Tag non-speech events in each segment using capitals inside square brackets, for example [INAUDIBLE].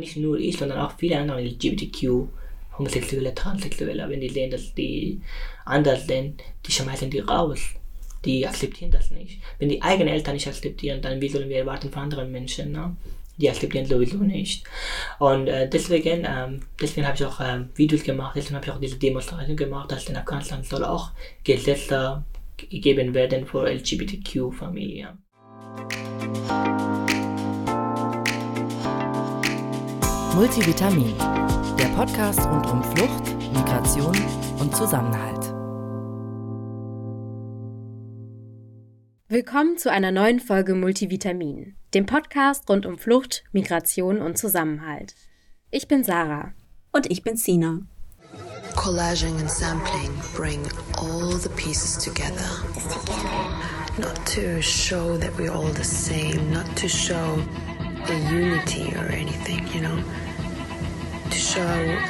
nicht nur ich, sondern auch viele andere LGBTQ, Homosexuelle, Transsexuelle, wenn die sehen, dass die anders sind, die schmeißen die raus. Die akzeptieren das nicht. Wenn die eigenen Eltern nicht akzeptieren, dann wie sollen wir erwarten von anderen Menschen? Ne? Die akzeptieren sowieso nicht. Und äh, deswegen, ähm, deswegen habe ich auch ähm, Videos gemacht, deswegen habe ich auch diese Demonstration gemacht, dass in Afghanistan soll auch Gesetze gegeben werden für LGBTQ-Familien. Multivitamin, der Podcast rund um Flucht, Migration und Zusammenhalt. Willkommen zu einer neuen Folge Multivitamin, dem Podcast rund um Flucht, Migration und Zusammenhalt. Ich bin Sarah. Und ich bin Sina. Collaging and sampling bring all the pieces together. Not to show that we're all the same, not to show a unity or anything, you know, to show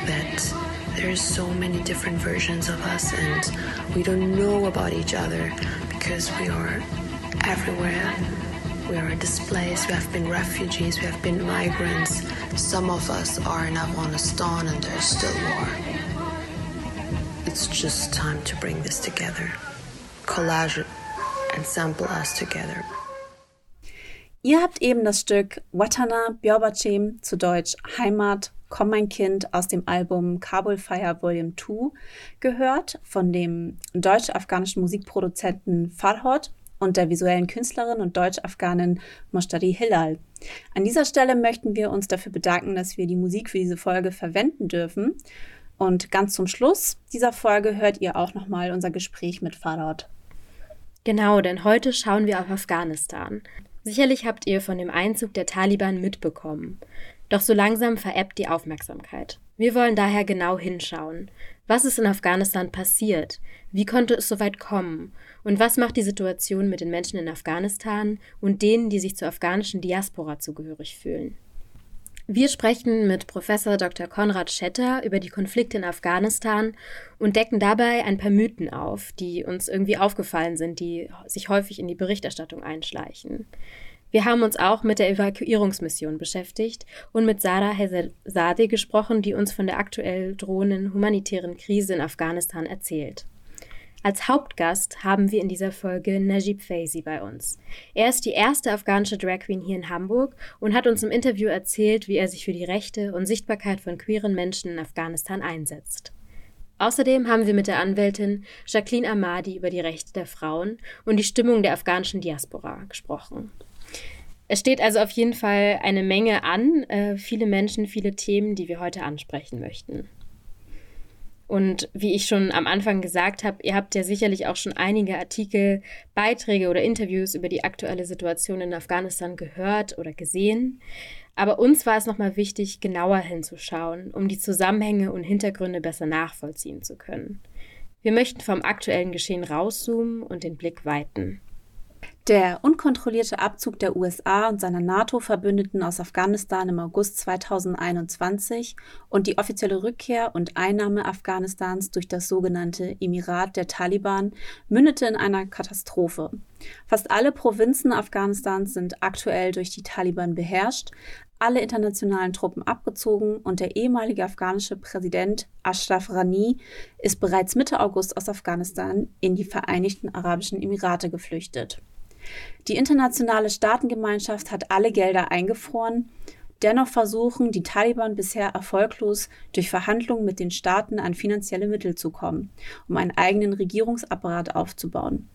that there's so many different versions of us and we don't know about each other because we are everywhere. We are displaced, we have been refugees, we have been migrants. Some of us are in Afghanistan and there's still war. It's just time to bring this together. Collage and sample us together. Ihr habt eben das Stück Watana Björbacem, zu Deutsch Heimat, Komm mein Kind aus dem Album Kabul Fire Volume 2 gehört von dem deutsch-afghanischen Musikproduzenten Farhod und der visuellen Künstlerin und Deutsch-Afghanin Moshtari Hilal. An dieser Stelle möchten wir uns dafür bedanken, dass wir die Musik für diese Folge verwenden dürfen. Und ganz zum Schluss dieser Folge hört ihr auch nochmal unser Gespräch mit Farhod. Genau, denn heute schauen wir auf Afghanistan. Sicherlich habt ihr von dem Einzug der Taliban mitbekommen. Doch so langsam verebbt die Aufmerksamkeit. Wir wollen daher genau hinschauen. Was ist in Afghanistan passiert? Wie konnte es so weit kommen? Und was macht die Situation mit den Menschen in Afghanistan und denen, die sich zur afghanischen Diaspora zugehörig fühlen? Wir sprechen mit Professor Dr. Konrad Schetter über die Konflikte in Afghanistan und decken dabei ein paar Mythen auf, die uns irgendwie aufgefallen sind, die sich häufig in die Berichterstattung einschleichen. Wir haben uns auch mit der Evakuierungsmission beschäftigt und mit Sarah Hezadeh gesprochen, die uns von der aktuell drohenden humanitären Krise in Afghanistan erzählt. Als Hauptgast haben wir in dieser Folge Najib Faizi bei uns. Er ist die erste afghanische Drag Queen hier in Hamburg und hat uns im Interview erzählt, wie er sich für die Rechte und Sichtbarkeit von queeren Menschen in Afghanistan einsetzt. Außerdem haben wir mit der Anwältin Jacqueline Ahmadi über die Rechte der Frauen und die Stimmung der afghanischen Diaspora gesprochen. Es steht also auf jeden Fall eine Menge an, äh, viele Menschen, viele Themen, die wir heute ansprechen möchten. Und wie ich schon am Anfang gesagt habe, ihr habt ja sicherlich auch schon einige Artikel, Beiträge oder Interviews über die aktuelle Situation in Afghanistan gehört oder gesehen. Aber uns war es nochmal wichtig, genauer hinzuschauen, um die Zusammenhänge und Hintergründe besser nachvollziehen zu können. Wir möchten vom aktuellen Geschehen rauszoomen und den Blick weiten. Der unkontrollierte Abzug der USA und seiner NATO-Verbündeten aus Afghanistan im August 2021 und die offizielle Rückkehr und Einnahme Afghanistans durch das sogenannte Emirat der Taliban mündete in einer Katastrophe. Fast alle Provinzen Afghanistans sind aktuell durch die Taliban beherrscht, alle internationalen Truppen abgezogen und der ehemalige afghanische Präsident Ashraf Rani ist bereits Mitte August aus Afghanistan in die Vereinigten Arabischen Emirate geflüchtet. Die internationale Staatengemeinschaft hat alle Gelder eingefroren. Dennoch versuchen die Taliban bisher erfolglos durch Verhandlungen mit den Staaten an finanzielle Mittel zu kommen, um einen eigenen Regierungsapparat aufzubauen.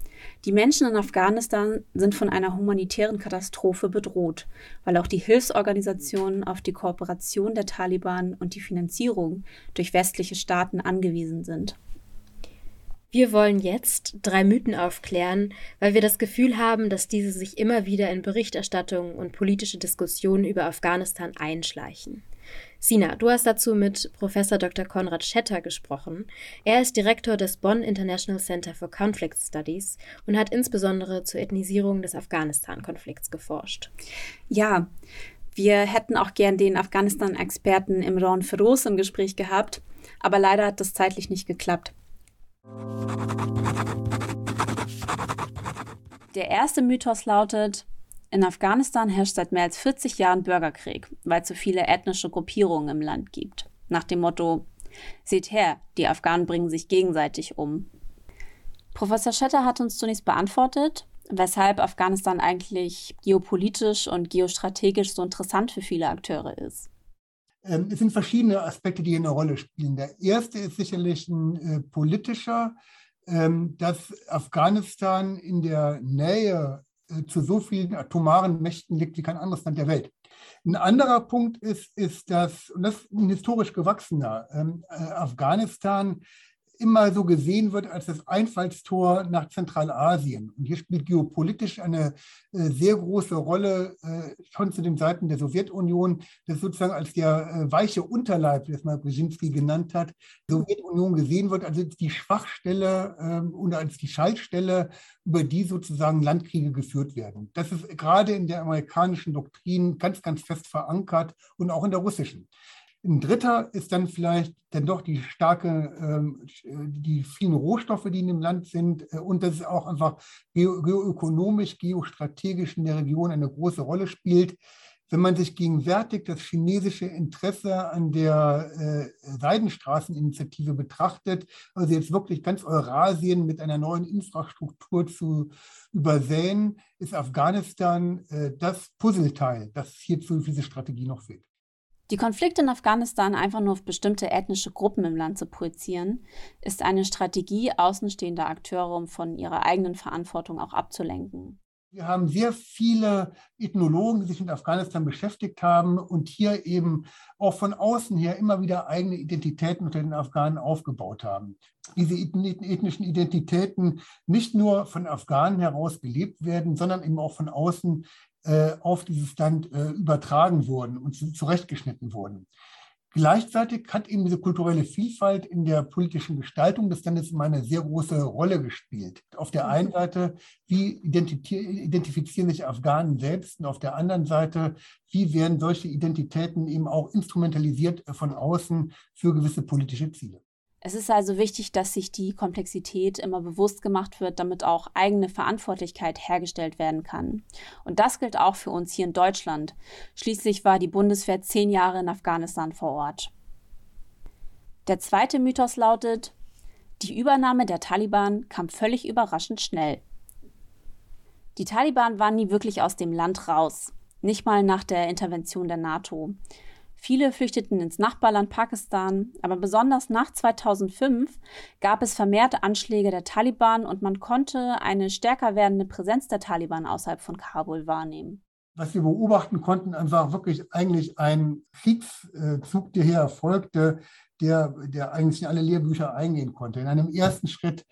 Die Menschen in Afghanistan sind von einer humanitären Katastrophe bedroht, weil auch die Hilfsorganisationen auf die Kooperation der Taliban und die Finanzierung durch westliche Staaten angewiesen sind. Wir wollen jetzt drei Mythen aufklären, weil wir das Gefühl haben, dass diese sich immer wieder in Berichterstattung und politische Diskussionen über Afghanistan einschleichen. Sina, du hast dazu mit Professor Dr. Konrad Schetter gesprochen. Er ist Direktor des Bonn International Center for Conflict Studies und hat insbesondere zur Ethnisierung des Afghanistan-Konflikts geforscht. Ja, wir hätten auch gern den Afghanistan-Experten Imran Feroz im Gespräch gehabt, aber leider hat das zeitlich nicht geklappt. Der erste Mythos lautet, In Afghanistan herrscht seit mehr als 40 Jahren Bürgerkrieg, weil es so viele ethnische Gruppierungen im Land gibt. Nach dem Motto, seht her, die Afghanen bringen sich gegenseitig um. Professor Schetter hat uns zunächst beantwortet, weshalb Afghanistan eigentlich geopolitisch und geostrategisch so interessant für viele Akteure ist. Ähm, es sind verschiedene Aspekte, die eine Rolle spielen. Der erste ist sicherlich ein äh, politischer, ähm, dass Afghanistan in der Nähe äh, zu so vielen atomaren Mächten liegt wie kein anderes Land der Welt. Ein anderer Punkt ist, ist dass, und das ist ein historisch gewachsener, ähm, äh, Afghanistan immer so gesehen wird als das Einfallstor nach Zentralasien. Und hier spielt geopolitisch eine äh, sehr große Rolle, äh, schon zu den Seiten der Sowjetunion, das sozusagen als der äh, weiche Unterleib, wie es mal Brzezinski genannt hat, Sowjetunion gesehen wird, also die Schwachstelle ähm, oder als die Schaltstelle, über die sozusagen Landkriege geführt werden. Das ist gerade in der amerikanischen Doktrin ganz, ganz fest verankert und auch in der russischen. Ein dritter ist dann vielleicht dann doch die starke, ähm, die vielen Rohstoffe, die in dem Land sind äh, und dass es auch einfach geoökonomisch, geostrategisch in der Region eine große Rolle spielt. Wenn man sich gegenwärtig das chinesische Interesse an der äh, Seidenstraßeninitiative betrachtet, also jetzt wirklich ganz Eurasien mit einer neuen Infrastruktur zu übersäen, ist Afghanistan äh, das Puzzleteil, das hierzu für diese Strategie noch fehlt. Die Konflikte in Afghanistan einfach nur auf bestimmte ethnische Gruppen im Land zu projizieren, ist eine Strategie außenstehender Akteure, um von ihrer eigenen Verantwortung auch abzulenken. Wir haben sehr viele Ethnologen, die sich mit Afghanistan beschäftigt haben und hier eben auch von außen her immer wieder eigene Identitäten unter den Afghanen aufgebaut haben. Diese ethnischen Identitäten nicht nur von Afghanen heraus gelebt werden, sondern eben auch von außen auf dieses Land äh, übertragen wurden und zurechtgeschnitten wurden. Gleichzeitig hat eben diese kulturelle Vielfalt in der politischen Gestaltung des Landes immer eine sehr große Rolle gespielt. Auf der einen Seite, wie identifizieren sich Afghanen selbst und auf der anderen Seite, wie werden solche Identitäten eben auch instrumentalisiert von außen für gewisse politische Ziele. Es ist also wichtig, dass sich die Komplexität immer bewusst gemacht wird, damit auch eigene Verantwortlichkeit hergestellt werden kann. Und das gilt auch für uns hier in Deutschland. Schließlich war die Bundeswehr zehn Jahre in Afghanistan vor Ort. Der zweite Mythos lautet, die Übernahme der Taliban kam völlig überraschend schnell. Die Taliban waren nie wirklich aus dem Land raus, nicht mal nach der Intervention der NATO. Viele flüchteten ins Nachbarland Pakistan, aber besonders nach 2005 gab es vermehrte Anschläge der Taliban und man konnte eine stärker werdende Präsenz der Taliban außerhalb von Kabul wahrnehmen. Was wir beobachten konnten, war wirklich eigentlich ein Kriegszug, der hier erfolgte, der, der eigentlich in alle Lehrbücher eingehen konnte. In einem ersten Schritt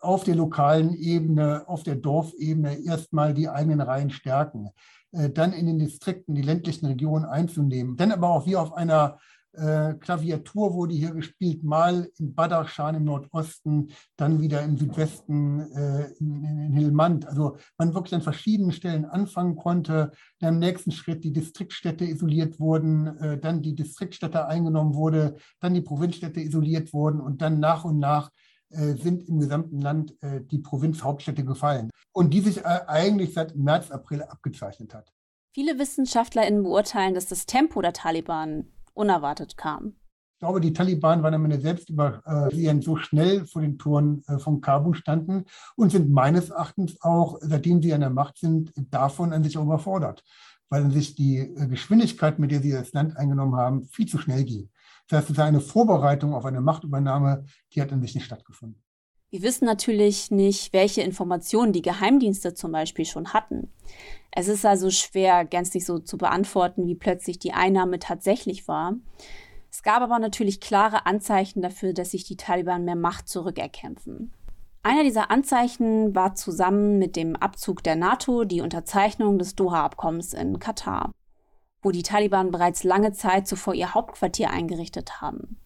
auf der lokalen Ebene, auf der Dorfebene erstmal die eigenen Reihen stärken. Äh, dann in den Distrikten, die ländlichen Regionen einzunehmen. Dann aber auch wie auf einer äh, Klaviatur wurde hier gespielt, mal in Badachshan im Nordosten, dann wieder im Südwesten äh, in, in, Hilmand. Also man wirklich an verschiedenen Stellen anfangen konnte, dann im nächsten Schritt die Distriktstädte isoliert wurden, äh, dann die Distriktstädte eingenommen wurde, dann die Provinzstädte isoliert wurden und dann nach und nach sind im gesamten Land äh, die Provinzhauptstädte gefallen und die sich äh, eigentlich seit März, April abgezeichnet hat. Viele WissenschaftlerInnen beurteilen, dass das Tempo der Taliban unerwartet kam. Ich glaube, die Taliban waren am Ende selbst über äh, so schnell vor den Toren äh, von Kabul standen und sind meines Erachtens auch, seitdem sie an der Macht sind, davon an sich überfordert, weil sich die äh, Geschwindigkeit, mit der sie das Land eingenommen haben, viel zu schnell ging. Das heißt, eine Vorbereitung auf eine Machtübernahme, die hat an sich nicht stattgefunden. Wir wissen natürlich nicht, welche Informationen die Geheimdienste zum Beispiel schon hatten. Es ist also schwer, gänzlich so zu beantworten, wie plötzlich die Einnahme tatsächlich war. Es gab aber natürlich klare Anzeichen dafür, dass sich die Taliban mehr Macht zurückerkämpfen. Einer dieser Anzeichen war zusammen mit dem Abzug der NATO die Unterzeichnung des Doha-Abkommens in Katar, wo die Taliban bereits lange Zeit zuvor ihr Hauptquartier eingerichtet haben.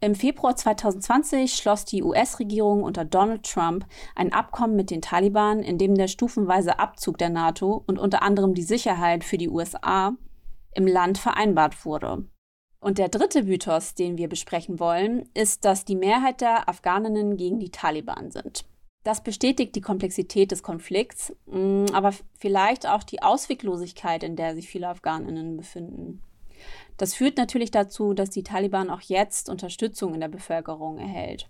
Im Februar 2020 schloss die US-Regierung unter Donald Trump ein Abkommen mit den Taliban, in dem der stufenweise Abzug der NATO und unter anderem die Sicherheit für die USA im Land vereinbart wurde. Und der dritte Mythos, den wir besprechen wollen, ist, dass die Mehrheit der Afghaninnen gegen die Taliban sind. Das bestätigt die Komplexität des Konflikts, mm, aber vielleicht auch die Ausweglosigkeit, in der sich viele Afghaninnen befinden. Das führt natürlich dazu, dass die Taliban auch jetzt Unterstützung in der Bevölkerung erhält.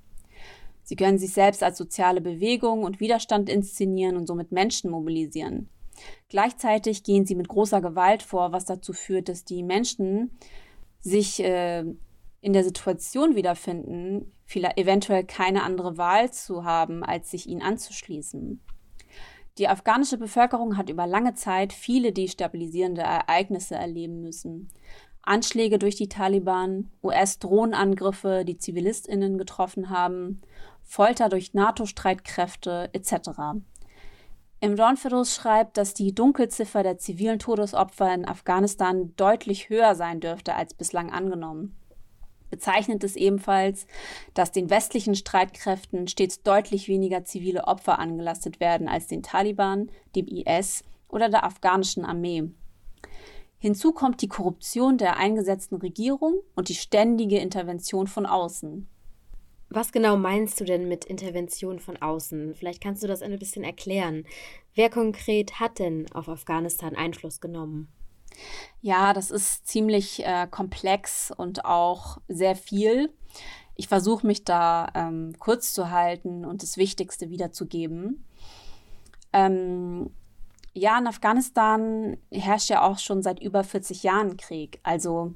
Sie können sich selbst als soziale Bewegung und Widerstand inszenieren und somit Menschen mobilisieren. Gleichzeitig gehen sie mit großer Gewalt vor, was dazu führt, dass die Menschen sich äh, in der Situation wiederfinden, vielleicht eventuell keine andere Wahl zu haben, als sich ihnen anzuschließen. Die afghanische Bevölkerung hat über lange Zeit viele destabilisierende Ereignisse erleben müssen. Anschläge durch die Taliban, US-Drohnenangriffe, die Zivilistinnen getroffen haben, Folter durch NATO-Streitkräfte etc. Im Dawn Fiddles schreibt, dass die Dunkelziffer der zivilen Todesopfer in Afghanistan deutlich höher sein dürfte als bislang angenommen. Bezeichnet es ebenfalls, dass den westlichen Streitkräften stets deutlich weniger zivile Opfer angelastet werden als den Taliban, dem IS oder der afghanischen Armee. Hinzu kommt die Korruption der eingesetzten Regierung und die ständige Intervention von außen. Was genau meinst du denn mit Intervention von außen? Vielleicht kannst du das ein bisschen erklären. Wer konkret hat denn auf Afghanistan Einfluss genommen? Ja, das ist ziemlich äh, komplex und auch sehr viel. Ich versuche mich da ähm, kurz zu halten und das Wichtigste wiederzugeben. Ähm, ja, in Afghanistan herrscht ja auch schon seit über 40 Jahren Krieg. Also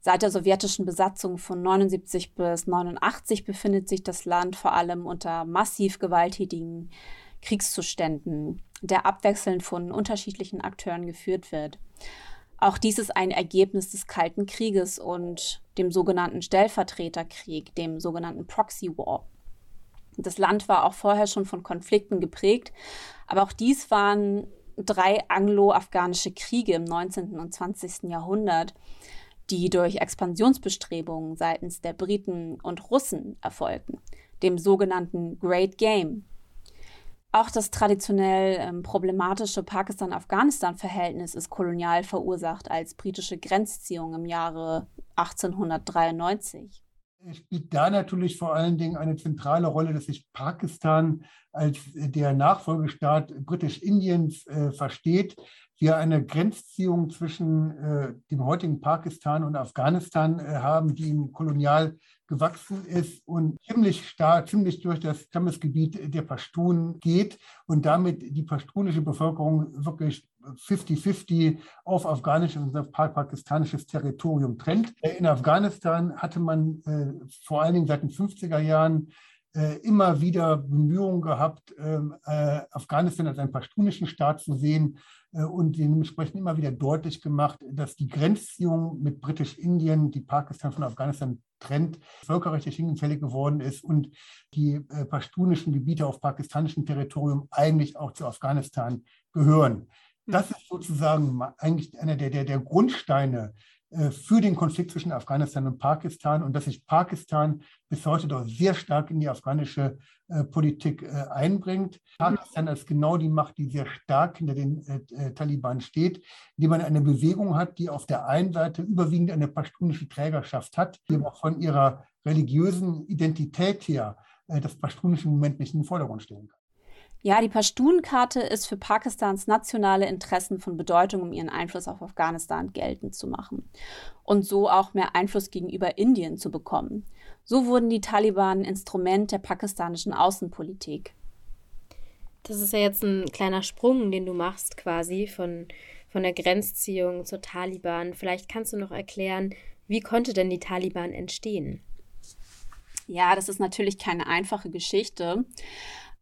Seit der sowjetischen Besatzung von 79 bis 89 befindet sich das Land vor allem unter massiv gewalttätigen Kriegszuständen, der abwechselnd von unterschiedlichen Akteuren geführt wird. Auch dies ist ein Ergebnis des Kalten Krieges und dem sogenannten Stellvertreterkrieg, dem sogenannten Proxy War. Das Land war auch vorher schon von Konflikten geprägt, aber auch dies waren drei anglo-afghanische Kriege im 19. und 20. Jahrhundert, die durch Expansionsbestrebungen seitens der Briten und Russen erfolgten, dem sogenannten Great Game. Auch das traditionell ähm, problematische Pakistan-Afghanistan-Verhältnis ist kolonial verursacht als britische Grenzziehung im Jahre 1893. Es spielt da natürlich vor allen Dingen eine zentrale Rolle, dass sich Pakistan als der Nachfolgestaat Britisch-Indiens äh, versteht, wir eine Grenzziehung zwischen äh, dem heutigen Pakistan und Afghanistan äh, haben, die im Kolonial gewachsen ist und ziemlich stark, ziemlich durch das Stammesgebiet der Pashtun geht und damit die pashtunische Bevölkerung wirklich 50-50 auf afghanisches und auf pakistanisches Territorium trennt. In Afghanistan hatte man äh, vor allen Dingen seit den 50er Jahren immer wieder Bemühungen gehabt, ähm, äh, Afghanistan als einen pashtunischen Staat zu sehen äh, und dementsprechend immer wieder deutlich gemacht, dass die Grenzziehung mit Britisch-Indien, die Pakistan von Afghanistan trennt, völkerrechtlich hinfällig geworden ist und die äh, pashtunischen Gebiete auf pakistanischem Territorium eigentlich auch zu Afghanistan gehören. Das ist sozusagen eigentlich einer der, der, der Grundsteine äh, für den Konflikt zwischen Afghanistan und Pakistan und dass sich Pakistan bis heute doch sehr stark in die afghanische äh, Politik äh, einbringt. Pakistan als genau die Macht, die sehr stark hinter den äh, äh, Taliban steht, indem man eine Bewegung hat, die auf der einen Seite überwiegend eine pashtunische Trägerschaft hat, die aber von ihrer religiösen Identität her äh, das pashtunische Moment nicht in den Vordergrund stellen kann. Ja, die Pashtun-Karte ist für Pakistans nationale Interessen von Bedeutung, um ihren Einfluss auf Afghanistan geltend zu machen und so auch mehr Einfluss gegenüber Indien zu bekommen. So wurden die Taliban Instrument der pakistanischen Außenpolitik. Das ist ja jetzt ein kleiner Sprung, den du machst quasi von, von der Grenzziehung zur Taliban. Vielleicht kannst du noch erklären, wie konnte denn die Taliban entstehen? Ja, das ist natürlich keine einfache Geschichte.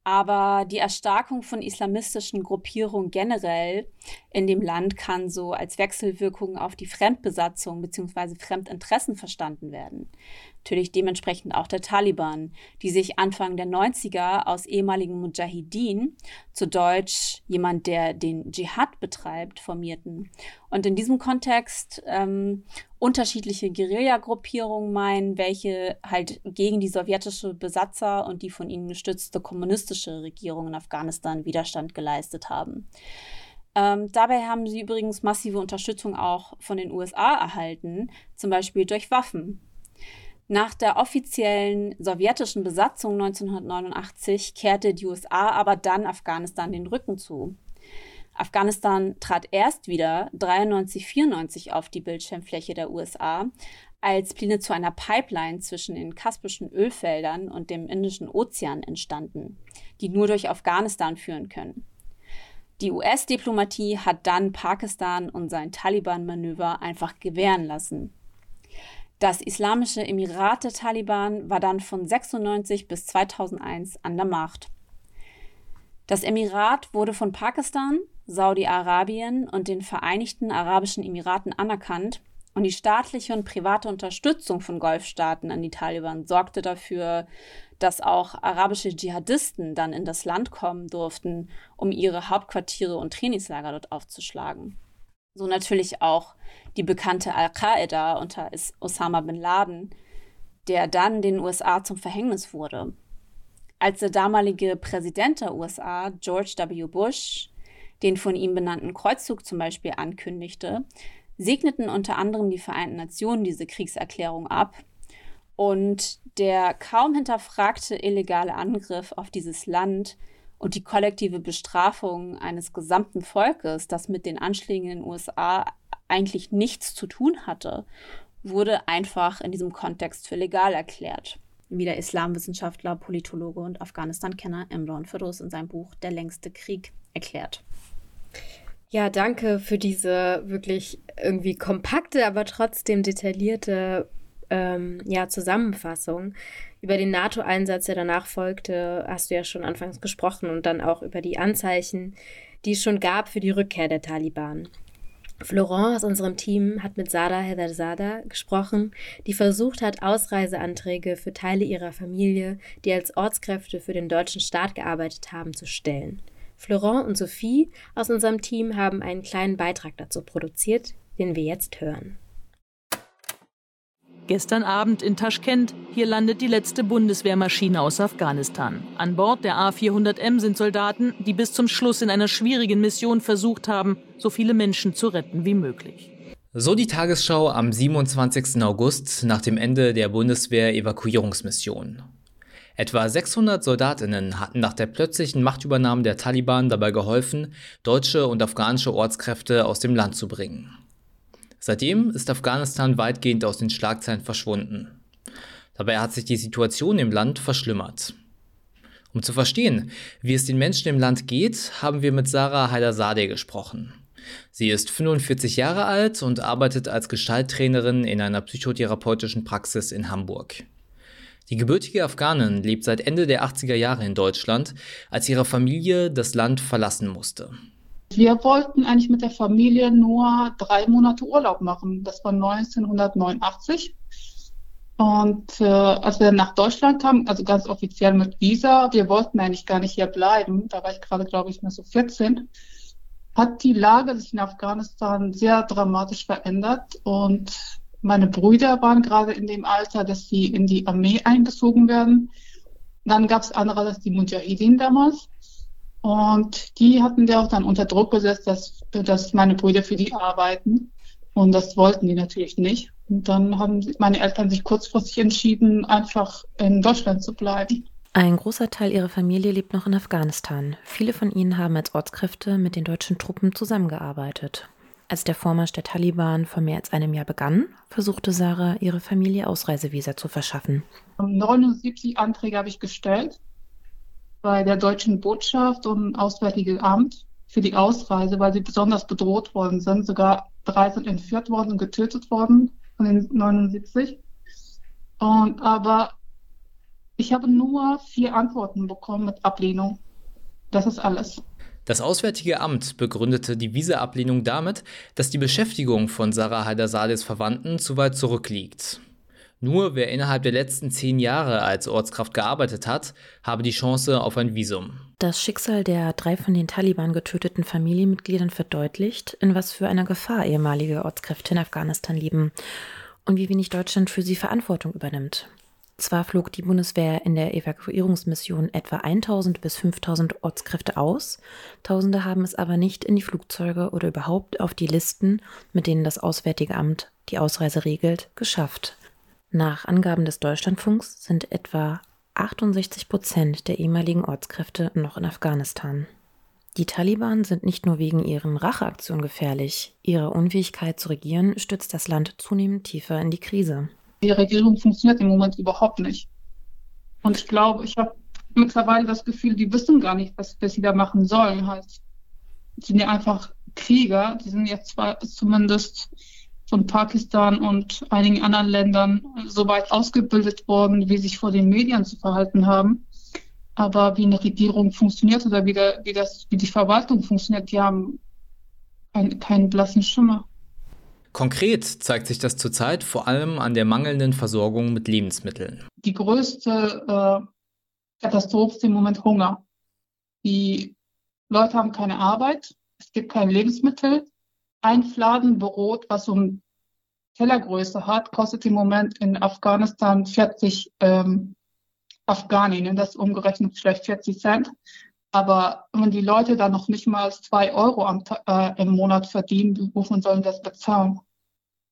Aber die Erstarkung von islamistischen Gruppierungen generell in dem Land kann so als Wechselwirkung auf die Fremdbesatzung bzw. Fremdinteressen verstanden werden natürlich dementsprechend auch der Taliban, die sich Anfang der 90er aus ehemaligen Mujahideen, zu Deutsch jemand, der den Dschihad betreibt, formierten. Und in diesem Kontext ähm, unterschiedliche Guerillagruppierungen meinen, welche halt gegen die sowjetische Besatzer und die von ihnen gestützte kommunistische Regierung in Afghanistan Widerstand geleistet haben. Ähm, dabei haben sie übrigens massive Unterstützung auch von den USA erhalten, zum Beispiel durch Waffen. Nach der offiziellen sowjetischen Besatzung 1989 kehrte die USA aber dann Afghanistan den Rücken zu. Afghanistan trat erst wieder 93-94 auf die Bildschirmfläche der USA, als Pläne zu einer Pipeline zwischen den kaspischen Ölfeldern und dem Indischen Ozean entstanden, die nur durch Afghanistan führen können. Die US-Diplomatie hat dann Pakistan und sein Taliban-Manöver einfach gewähren lassen. Das Islamische Emirat der Taliban war dann von 96 bis 2001 an der Macht. Das Emirat wurde von Pakistan, Saudi-Arabien und den Vereinigten Arabischen Emiraten anerkannt und die staatliche und private Unterstützung von Golfstaaten an die Taliban sorgte dafür, dass auch arabische Dschihadisten dann in das Land kommen durften, um ihre Hauptquartiere und Trainingslager dort aufzuschlagen. So natürlich auch die bekannte Al-Qaida unter Osama bin Laden, der dann den USA zum Verhängnis wurde. Als der damalige Präsident der USA, George W. Bush, den von ihm benannten Kreuzzug zum Beispiel ankündigte, segneten unter anderem die Vereinten Nationen diese Kriegserklärung ab. Und der kaum hinterfragte illegale Angriff auf dieses Land und die kollektive Bestrafung eines gesamten Volkes, das mit den Anschlägen in den USA eigentlich nichts zu tun hatte, wurde einfach in diesem Kontext für legal erklärt. Wie der Islamwissenschaftler, Politologe und Afghanistan-Kenner Imran Firoz in seinem Buch Der längste Krieg erklärt. Ja, danke für diese wirklich irgendwie kompakte, aber trotzdem detaillierte ähm, ja, Zusammenfassung. Über den NATO-Einsatz, der danach folgte, hast du ja schon anfangs gesprochen und dann auch über die Anzeichen, die es schon gab für die Rückkehr der Taliban. Florent aus unserem Team hat mit Sada Hedarzada gesprochen, die versucht hat, Ausreiseanträge für Teile ihrer Familie, die als Ortskräfte für den deutschen Staat gearbeitet haben, zu stellen. Florent und Sophie aus unserem Team haben einen kleinen Beitrag dazu produziert, den wir jetzt hören. Gestern Abend in Taschkent. Hier landet die letzte Bundeswehrmaschine aus Afghanistan. An Bord der A400M sind Soldaten, die bis zum Schluss in einer schwierigen Mission versucht haben, so viele Menschen zu retten wie möglich. So die Tagesschau am 27. August nach dem Ende der Bundeswehr-Evakuierungsmission. Etwa 600 Soldatinnen hatten nach der plötzlichen Machtübernahme der Taliban dabei geholfen, deutsche und afghanische Ortskräfte aus dem Land zu bringen. Seitdem ist Afghanistan weitgehend aus den Schlagzeilen verschwunden. Dabei hat sich die Situation im Land verschlimmert. Um zu verstehen, wie es den Menschen im Land geht, haben wir mit Sarah Haidarzadeh gesprochen. Sie ist 45 Jahre alt und arbeitet als Gestalttrainerin in einer psychotherapeutischen Praxis in Hamburg. Die gebürtige Afghanin lebt seit Ende der 80er Jahre in Deutschland, als ihre Familie das Land verlassen musste. Wir wollten eigentlich mit der Familie nur drei Monate Urlaub machen. Das war 1989. Und äh, als wir nach Deutschland kamen, also ganz offiziell mit Visa, wir wollten eigentlich gar nicht hier bleiben. Da war ich gerade, glaube ich, nur so 14. Hat die Lage sich in Afghanistan sehr dramatisch verändert und meine Brüder waren gerade in dem Alter, dass sie in die Armee eingezogen werden. Dann gab es andere, das die Mujahideen damals. Und die hatten wir auch dann unter Druck gesetzt, dass, dass meine Brüder für die arbeiten. Und das wollten die natürlich nicht. Und dann haben meine Eltern sich kurzfristig entschieden, einfach in Deutschland zu bleiben. Ein großer Teil ihrer Familie lebt noch in Afghanistan. Viele von ihnen haben als Ortskräfte mit den deutschen Truppen zusammengearbeitet. Als der Vormarsch der Taliban vor mehr als einem Jahr begann, versuchte Sarah, ihre Familie Ausreisevisa zu verschaffen. 79 Anträge habe ich gestellt bei der deutschen Botschaft und Auswärtige Amt für die Ausreise, weil sie besonders bedroht worden sind. Sogar drei sind entführt worden und getötet worden von den 79. Und, aber ich habe nur vier Antworten bekommen mit Ablehnung. Das ist alles. Das Auswärtige Amt begründete die Visa-Ablehnung damit, dass die Beschäftigung von Sarah Haidarzadehs Verwandten zu weit zurückliegt. Nur wer innerhalb der letzten zehn Jahre als Ortskraft gearbeitet hat, habe die Chance auf ein Visum. Das Schicksal der drei von den Taliban getöteten Familienmitgliedern verdeutlicht, in was für einer Gefahr ehemalige Ortskräfte in Afghanistan leben und wie wenig Deutschland für sie Verantwortung übernimmt. Zwar flog die Bundeswehr in der Evakuierungsmission etwa 1000 bis 5000 Ortskräfte aus, Tausende haben es aber nicht in die Flugzeuge oder überhaupt auf die Listen, mit denen das Auswärtige Amt die Ausreise regelt, geschafft. Nach Angaben des Deutschlandfunks sind etwa 68 Prozent der ehemaligen Ortskräfte noch in Afghanistan. Die Taliban sind nicht nur wegen ihren Racheaktionen gefährlich, ihre Unfähigkeit zu regieren stützt das Land zunehmend tiefer in die Krise. Die Regierung funktioniert im Moment überhaupt nicht. Und ich glaube, ich habe mittlerweile das Gefühl, die wissen gar nicht, was, was sie da machen sollen. Halt. Sind ja einfach Krieger, die sind jetzt zwar zumindest von Pakistan und einigen anderen Ländern so weit ausgebildet worden, wie sich vor den Medien zu verhalten haben. Aber wie eine Regierung funktioniert oder wie, der, wie, das, wie die Verwaltung funktioniert, die haben kein, keinen blassen Schimmer. Konkret zeigt sich das zurzeit vor allem an der mangelnden Versorgung mit Lebensmitteln. Die größte äh, Katastrophe ist im Moment Hunger. Die Leute haben keine Arbeit, es gibt kein Lebensmittel. Ein Fladenbrot, was um Tellergröße hat, kostet im Moment in Afghanistan 40 ähm, Afghanen, das ist umgerechnet vielleicht 40 Cent. Aber wenn die Leute dann noch nicht mal zwei Euro am, äh, im Monat verdienen, wovon sollen das bezahlen?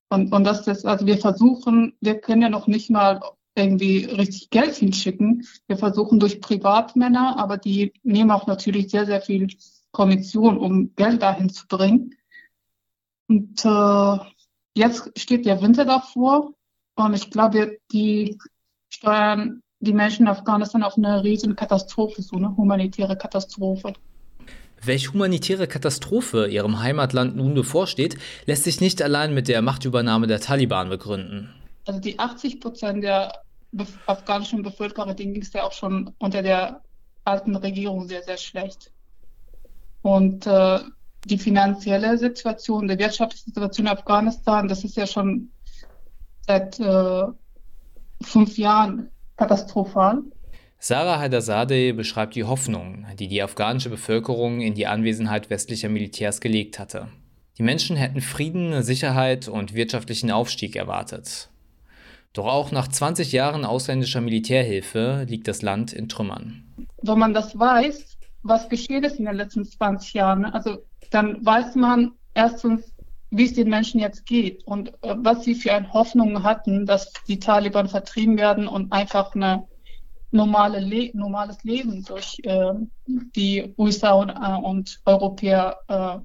Und, und das ist, also wir versuchen, wir können ja noch nicht mal irgendwie richtig Geld hinschicken. Wir versuchen durch Privatmänner, aber die nehmen auch natürlich sehr, sehr viel Kommission, um Geld dahin zu bringen. Und äh, jetzt steht der Winter davor und ich glaube, die steuern die Menschen in Afghanistan auf eine riesige Katastrophe, so eine humanitäre Katastrophe. Welche humanitäre Katastrophe ihrem Heimatland nun bevorsteht, lässt sich nicht allein mit der Machtübernahme der Taliban begründen. Also die 80 Prozent der afghanischen Bevölkerung, denen ging es ja auch schon unter der alten Regierung sehr, sehr schlecht. Und äh, die finanzielle Situation, die wirtschaftliche Situation in Afghanistan, das ist ja schon seit äh, fünf Jahren katastrophal. Sarah Haidarzadeh beschreibt die Hoffnung, die die afghanische Bevölkerung in die Anwesenheit westlicher Militärs gelegt hatte. Die Menschen hätten Frieden, Sicherheit und wirtschaftlichen Aufstieg erwartet. Doch auch nach 20 Jahren ausländischer Militärhilfe liegt das Land in Trümmern. Wenn man das weiß, was geschehen ist in den letzten 20 Jahren, also dann weiß man erstens, wie es den Menschen jetzt geht und äh, was sie für eine Hoffnung hatten, dass die Taliban vertrieben werden und einfach ein normale Le normales Leben durch äh, die USA und, äh, und Europäer äh,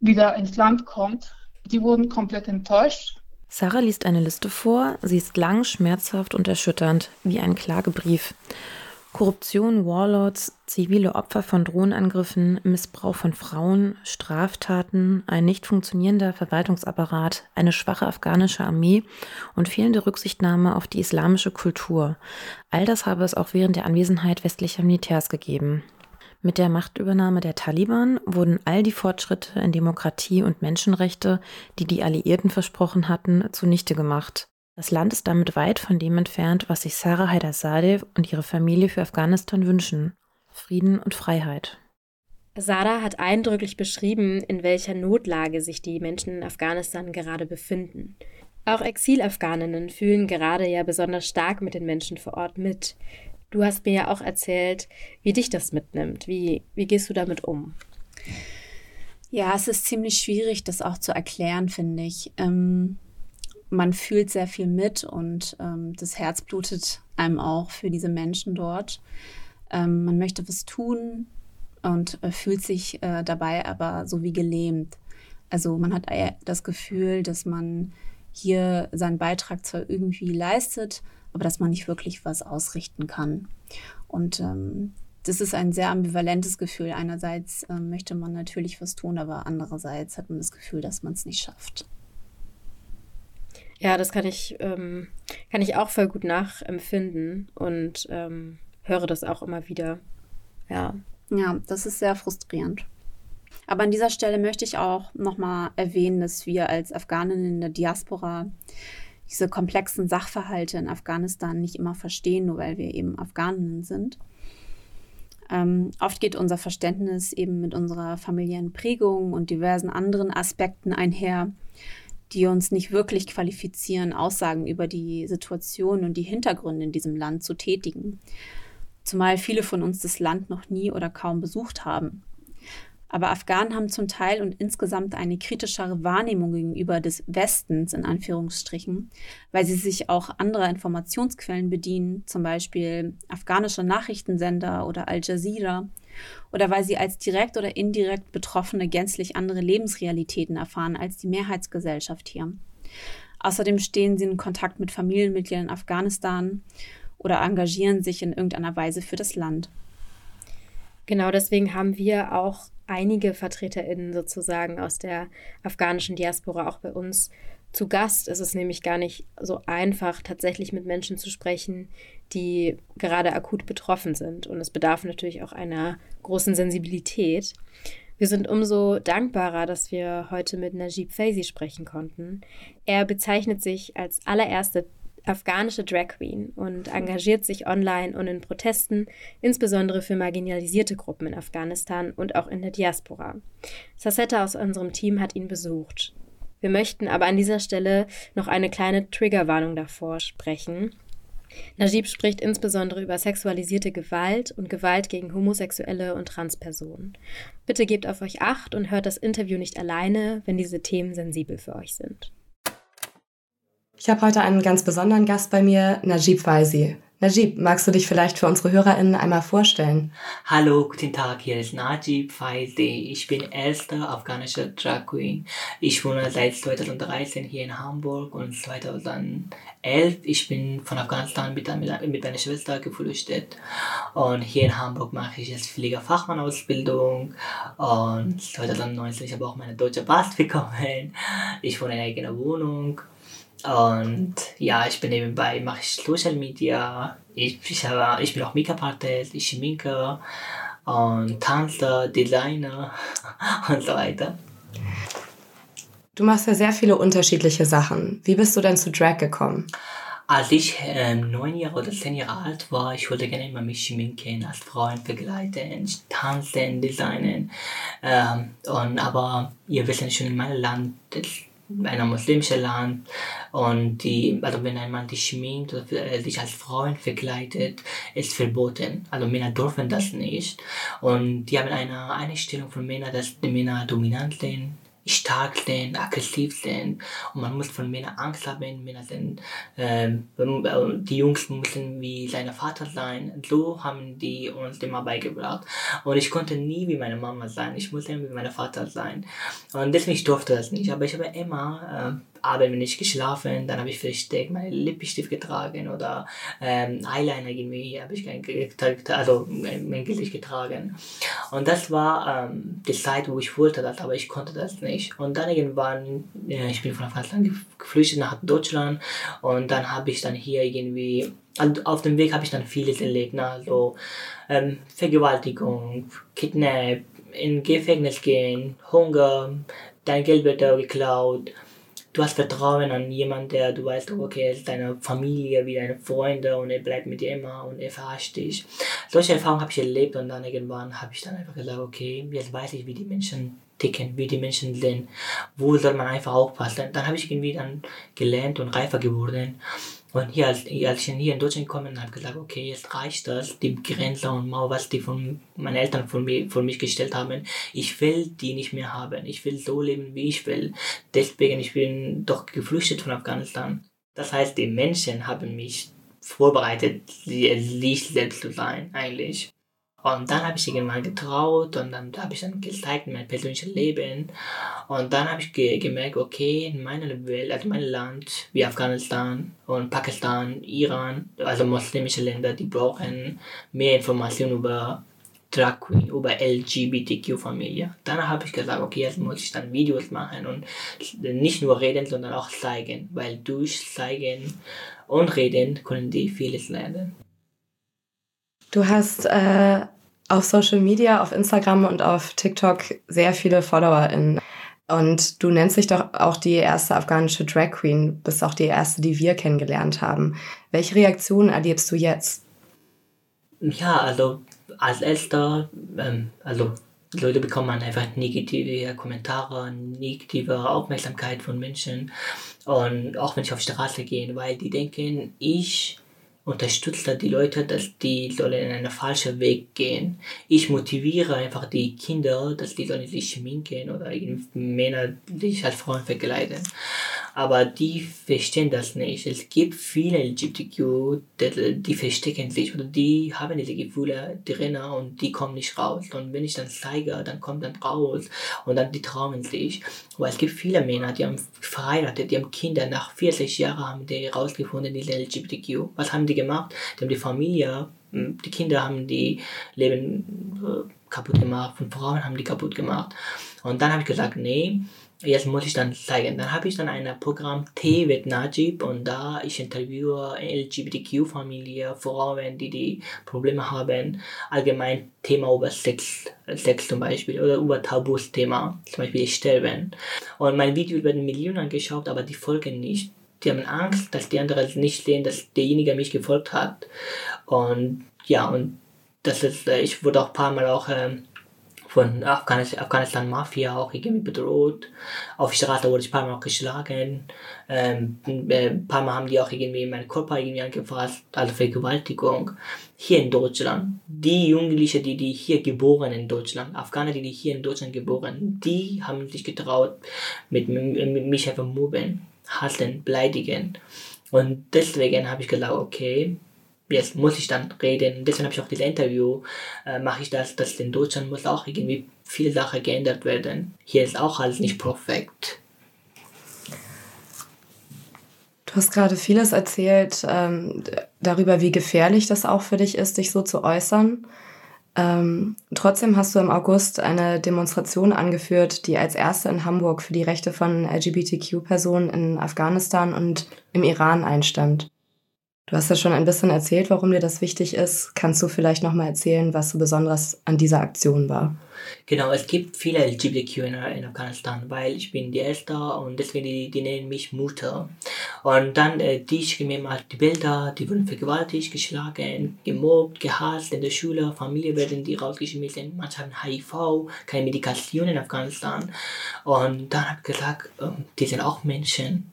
wieder ins Land kommt. Die wurden komplett enttäuscht Sarah liest eine Liste vor. Sie ist lang, schmerzhaft und erschütternd, wie ein Klagebrief. Korruption, Warlords, zivile Opfer von Drohnenangriffen, Missbrauch von Frauen, Straftaten, ein nicht funktionierender Verwaltungsapparat, eine schwache afghanische Armee und fehlende Rücksichtnahme auf die islamische Kultur. All das habe es auch während der Anwesenheit westlicher Militärs gegeben. Mit der Machtübernahme der Taliban wurden all die Fortschritte in Demokratie und Menschenrechte, die die Alliierten versprochen hatten, zunichte gemacht. Das Land ist damit weit von dem entfernt, was sich Sarah Haidarzadeh und ihre Familie für Afghanistan wünschen. Frieden und Freiheit. Sada hat eindrücklich beschrieben, in welcher Notlage sich die Menschen in Afghanistan gerade befinden. Auch Exilafghaninnen fühlen gerade ja besonders stark mit den Menschen vor Ort mit. Du hast mir ja auch erzählt, wie dich das mitnimmt. Wie, wie gehst du damit um? Ja, es ist ziemlich schwierig, das auch zu erklären, finde ich. Ähm, man fühlt sehr viel mit und ähm, das Herz blutet einem auch für diese Menschen dort. Ähm, man möchte was tun und äh, fühlt sich äh, dabei aber so wie gelähmt. Also man hat das Gefühl, dass man hier seinen Beitrag zwar irgendwie leistet, aber dass man nicht wirklich was ausrichten kann. Und ähm, das ist ein sehr ambivalentes Gefühl. Einerseits äh, möchte man natürlich was tun, aber andererseits hat man das Gefühl, dass man es nicht schafft. Ja, das kann ich, ähm, kann ich auch voll gut nachempfinden und ähm, höre das auch immer wieder. Ja. Ja, das ist sehr frustrierend. Aber an dieser Stelle möchte ich auch nochmal erwähnen, dass wir als Afghaninnen in der Diaspora diese komplexen Sachverhalte in Afghanistan nicht immer verstehen, nur weil wir eben Afghaninnen sind. Ähm, oft geht unser Verständnis eben mit unserer familiären Prägung und diversen anderen Aspekten einher, die uns nicht wirklich qualifizieren, Aussagen über die Situation und die Hintergründe in diesem Land zu tätigen. Zumal viele von uns das Land noch nie oder kaum besucht haben. Aber Afghanen haben zum Teil und insgesamt eine kritischere Wahrnehmung gegenüber des Westens in Anführungsstrichen, weil sie sich auch anderer Informationsquellen bedienen, zum Beispiel afghanische Nachrichtensender oder Al Jazeera, oder weil sie als direkt oder indirekt Betroffene gänzlich andere Lebensrealitäten erfahren als die Mehrheitsgesellschaft hier. Außerdem stehen sie in Kontakt mit Familienmitgliedern in Afghanistan oder engagieren sich in irgendeiner Weise für das Land. Genau deswegen haben wir auch einige VertreterInnen sozusagen aus der afghanischen Diaspora auch bei uns zu Gast. Es ist nämlich gar nicht so einfach, tatsächlich mit Menschen zu sprechen, die gerade akut betroffen sind. Und es bedarf natürlich auch einer großen Sensibilität. Wir sind umso dankbarer, dass wir heute mit Najib Faizi sprechen konnten. Er bezeichnet sich als allererste afghanische Drag Queen und engagiert sich online und in Protesten, insbesondere für marginalisierte Gruppen in Afghanistan und auch in der Diaspora. Sassetta aus unserem Team hat ihn besucht. Wir möchten aber an dieser Stelle noch eine kleine Triggerwarnung davor sprechen. Najib spricht insbesondere über sexualisierte Gewalt und Gewalt gegen Homosexuelle und Transpersonen. Bitte gebt auf euch acht und hört das Interview nicht alleine, wenn diese Themen sensibel für euch sind. Ich habe heute einen ganz besonderen Gast bei mir, Najib Faizi. Najib, magst du dich vielleicht für unsere HörerInnen einmal vorstellen? Hallo, guten Tag, hier ist Najib Faizi. Ich bin erster afghanischer Drag Queen. Ich wohne seit 2013 hier in Hamburg und 2011 ich bin von Afghanistan mit, mit, mit meiner Schwester geflüchtet. Und hier in Hamburg mache ich jetzt Pflegefachmann-Ausbildung. Und 2019 ich habe auch meine deutsche Pass [LAUGHS] bekommen. Ich wohne in einer eigenen Wohnung. Und ja, ich bin nebenbei, mache ich Social Media. Ich, ich, habe, ich bin auch Make-up-Artist, ich schminke und Tanzer, Designer [LAUGHS] und so weiter. Du machst ja sehr viele unterschiedliche Sachen. Wie bist du denn zu Drag gekommen? Als ich ähm, neun Jahre oder zehn Jahre alt war, ich wollte gerne immer mich schminken, als Freund begleiten, tanzen, designen. Ähm, und, aber ihr wisst schon, in meinem Land, das einem muslimischen Land und die, also wenn ein Mann dich schminkt oder dich als Freund verkleidet, ist verboten. Also Männer dürfen das nicht. Und die haben eine Einstellung von Männern, dass die Männer dominant sind, stark sind, aggressiv sind und man muss von Männern Angst haben. Männer sind, ähm, die Jungs müssen wie seine Vater sein. So haben die uns immer beigebracht. Und ich konnte nie wie meine Mama sein. Ich musste wie mein Vater sein. Und deswegen durfte ich das nicht. Aber ich habe immer äh, Abend bin ich geschlafen, dann habe ich versteckt meine Lippenstift getragen oder ähm, Eyeliner irgendwie habe ich also mein Gesicht getragen. Und das war ähm, die Zeit, wo ich wollte das, aber ich konnte das nicht. Und dann irgendwann, äh, ich bin von Afghanistan geflüchtet nach Deutschland und dann habe ich dann hier irgendwie und auf dem Weg habe ich dann vieles erlebt, ne? also ähm, Vergewaltigung, Kidnap, in Gefängnis gehen, Hunger, dein Geld wird geklaut, du hast Vertrauen an jemanden, der du weißt, okay, er ist deine Familie, wie deine Freunde und er bleibt mit dir immer und er verarscht dich. Solche Erfahrungen habe ich erlebt und dann irgendwann habe ich dann einfach gesagt, okay, jetzt weiß ich, wie die Menschen ticken, wie die Menschen sind, wo soll man einfach aufpassen. Dann habe ich irgendwie dann gelernt und reifer geworden und hier, als, als ich hier in Deutschland gekommen bin, habe ich gesagt, okay, jetzt reicht das, die Grenze und Mauer, was die von meinen Eltern von mir, von mich gestellt haben. Ich will die nicht mehr haben. Ich will so leben, wie ich will. Deswegen, ich bin doch geflüchtet von Afghanistan. Das heißt, die Menschen haben mich vorbereitet, sich selbst zu sein, eigentlich. Und dann habe ich irgendwann getraut und dann habe ich dann gezeigt mein persönliches Leben. Und dann habe ich ge gemerkt, okay, in meiner Welt, also mein Land, wie Afghanistan und Pakistan, Iran, also muslimische Länder, die brauchen mehr Informationen über Drag Queen, über LGBTQ-Familie. Dann habe ich gesagt, okay, jetzt muss ich dann Videos machen und nicht nur reden, sondern auch zeigen, weil durch zeigen und reden können die vieles lernen. Du hast äh, auf Social Media, auf Instagram und auf TikTok sehr viele FollowerInnen. Und du nennst dich doch auch die erste afghanische Drag Queen, bist auch die erste, die wir kennengelernt haben. Welche Reaktionen erlebst du jetzt? Ja, also als erster, ähm, also Leute bekommen einfach negative Kommentare, negative Aufmerksamkeit von Menschen. Und auch wenn ich auf die Straße gehe, weil die denken, ich unterstütze die Leute, dass die sollen in einen falschen Weg gehen. Ich motiviere einfach die Kinder, dass die sollen sich schminken oder Männer sich als Frauen verkleiden. Aber die verstehen das nicht. Es gibt viele LGBTQ, die, die verstecken sich oder die haben diese Gefühle drin und die kommen nicht raus. Und wenn ich dann zeige, dann kommt dann raus und dann die trauen sich. Aber es gibt viele Männer, die haben verheiratet, die haben Kinder. Nach 40 Jahren haben die herausgefunden, diese LGBTQ. Was haben die gemacht? Die haben die Familie, hm, die Kinder haben die Leben äh, kaputt gemacht, von Frauen haben die kaputt gemacht. Und dann habe ich gesagt, nee, jetzt muss ich dann zeigen. Dann habe ich dann ein Programm T mit Najib und da ich interviewe LGBTQ-Familie, Frauen, die die Probleme haben, allgemein Thema über Sex, Sex zum Beispiel oder über Tabus-Thema, zum Beispiel Sterben. Und mein Video werden Millionen angeschaut, aber die folgen nicht. Die haben Angst, dass die anderen nicht sehen, dass derjenige mich gefolgt hat. Und ja, und das ist, äh, ich wurde auch ein paar Mal auch ähm, von Afghanistan, Afghanistan Mafia auch irgendwie bedroht. Auf Straße wurde ich ein paar Mal auch geschlagen. Ähm, äh, ein paar Mal haben die auch irgendwie meinen Körper irgendwie angefasst, also Vergewaltigung. Hier in Deutschland, die Jugendlichen, die, die hier geboren in Deutschland, Afghaner, die, die hier in Deutschland geboren, die haben sich getraut, mit, mit, mit mich einfach mobben, hassen, beleidigen. Und deswegen habe ich gesagt, okay, jetzt muss ich dann reden. Deswegen habe ich auch dieses Interview, äh, mache ich das, dass in Deutschland muss auch irgendwie viele Sachen geändert werden. Hier ist auch alles nicht perfekt. Du hast gerade vieles erzählt ähm, darüber, wie gefährlich das auch für dich ist, dich so zu äußern. Ähm, trotzdem hast du im August eine Demonstration angeführt, die als erste in Hamburg für die Rechte von LGBTQ-Personen in Afghanistan und im Iran einstammt. Du hast ja schon ein bisschen erzählt, warum dir das wichtig ist. Kannst du vielleicht noch mal erzählen, was so besonders an dieser Aktion war? Genau, es gibt viele LGBTQ in, in Afghanistan, weil ich bin die Erste und deswegen die, die nennen mich Mutter. Und dann äh, die schicken mir mal die Bilder, die wurden vergewaltigt, geschlagen, gemobbt, gehasst in der Schule, Familie werden die rausgeschmissen, manche haben HIV, keine Medikation in Afghanistan. Und dann habe ich gesagt, äh, die sind auch Menschen.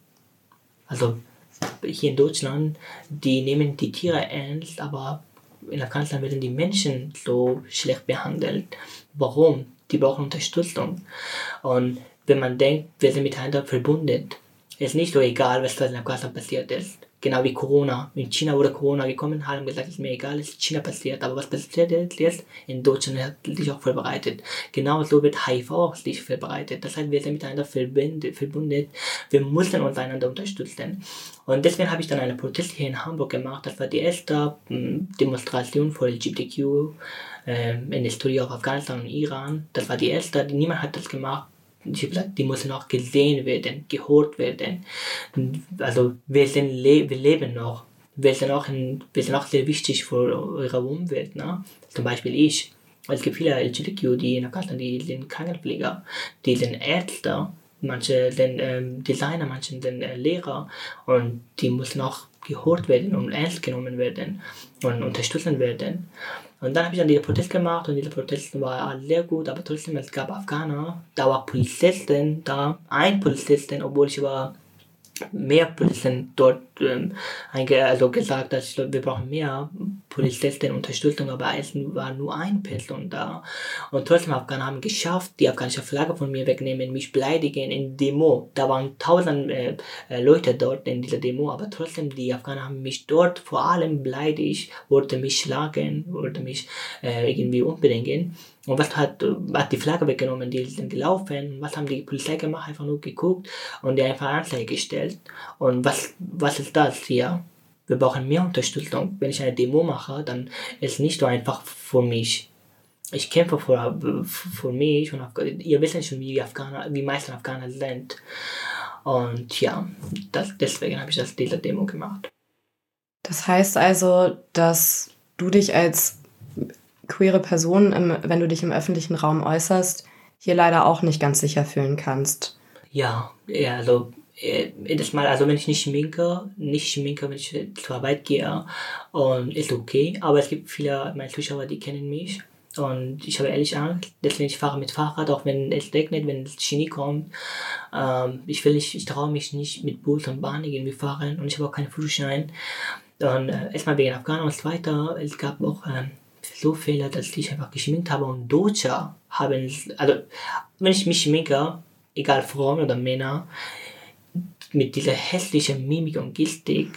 Also hier in Deutschland, die nehmen die Tiere ernst, aber in Afghanistan werden die Menschen so schlecht behandelt. Warum? Die brauchen Unterstützung. Und wenn man denkt, wir sind miteinander verbunden, ist nicht so egal, was in Afghanistan passiert ist genau wie Corona. In China wurde Corona gekommen, haben gesagt, es ist mir egal, es ist China passiert. Aber was passiert jetzt? In Deutschland hat sich auch vorbereitet. Genauso wird HIV auch sich vorbereitet. Das heißt, wir sind miteinander verbunden. Wir müssen uns einander unterstützen. Und deswegen habe ich dann eine Protest hier in Hamburg gemacht. Das war die erste hm, Demonstration für LGBTQ ähm, in der Historie auf Afghanistan und Iran. Das war die erste. Niemand hat das gemacht die müssen auch gesehen werden, gehört werden. Also wir, sind wir leben noch. Wir sind, auch in, wir sind auch sehr wichtig für eure Umwelt. Ne? Zum Beispiel ich. Es gibt viele LGBTQ, die in Afghanistan, die sind Krankenpfleger, die sind Ärzte, manche sind ähm, Designer, manche sind äh, Lehrer und die müssen auch gehört werden und ernst genommen werden und unterstützen werden. Und dann habe ich dann diese Protest gemacht und diese Protest war sehr gut, aber trotzdem, es gab Afghaner, da war Polizisten da, ein Polizisten, obwohl ich war mehr Polizisten dort ähm, also gesagt, dass wir brauchen mehr Polizisten Unterstützung, aber es war nur eine Person da. Und trotzdem Afghaner haben geschafft, die afghanische Flagge von mir wegnehmen, mich beleidigen in Demo. Da waren tausend äh, äh, Leute dort in dieser Demo, aber trotzdem die Afghaner haben mich dort vor allem beleidigt, wollten mich schlagen, wollten mich äh, irgendwie umbringen. Und was hat, hat die Flagge weggenommen? Die sind gelaufen. Was haben die Polizei gemacht? Einfach nur geguckt und die einfach Anzeige gestellt. Und was, was ist das hier? Wir brauchen mehr Unterstützung. Wenn ich eine Demo mache, dann ist es nicht so einfach für mich. Ich kämpfe für, für mich und ihr wisst schon, wie die Afghaner, wie meisten Afghaner sind. Und ja, das, deswegen habe ich das diese Demo gemacht. Das heißt also, dass du dich als queere Person, im, wenn du dich im öffentlichen Raum äußerst, hier leider auch nicht ganz sicher fühlen kannst. Ja, ja also äh, jedes Mal, also wenn ich nicht schminke, nicht schminke, wenn ich zur Arbeit gehe, und ist okay. Aber es gibt viele meine Zuschauer, die kennen mich. Und ich habe ehrlich Angst, deswegen ich fahre mit Fahrrad, auch wenn es regnet, wenn es Schnee kommt. Ähm, ich will nicht, ich traue mich nicht mit Bus und Bahn irgendwie fahren und ich habe auch keinen Führerschein. Und äh, erstmal wegen Afghanen und weiter, es gab auch ähm, so Fehler, dass ich einfach geschminkt habe und Deutsche haben, also wenn ich mich schminke, egal Frauen oder Männer, mit dieser hässlichen Mimik und Gestik,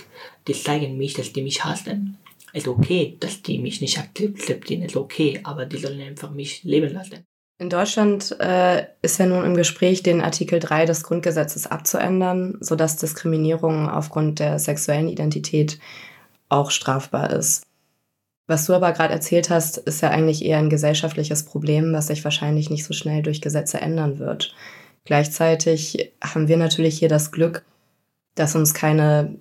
die zeigen mich, dass die mich hassen. Es ist okay, dass die mich nicht akzeptieren, es ist okay, aber die sollen einfach mich leben lassen. In Deutschland äh, ist ja nun im Gespräch, den Artikel 3 des Grundgesetzes abzuändern, sodass Diskriminierung aufgrund der sexuellen Identität auch strafbar ist. Was du aber gerade erzählt hast, ist ja eigentlich eher ein gesellschaftliches Problem, was sich wahrscheinlich nicht so schnell durch Gesetze ändern wird. Gleichzeitig haben wir natürlich hier das Glück, dass uns keine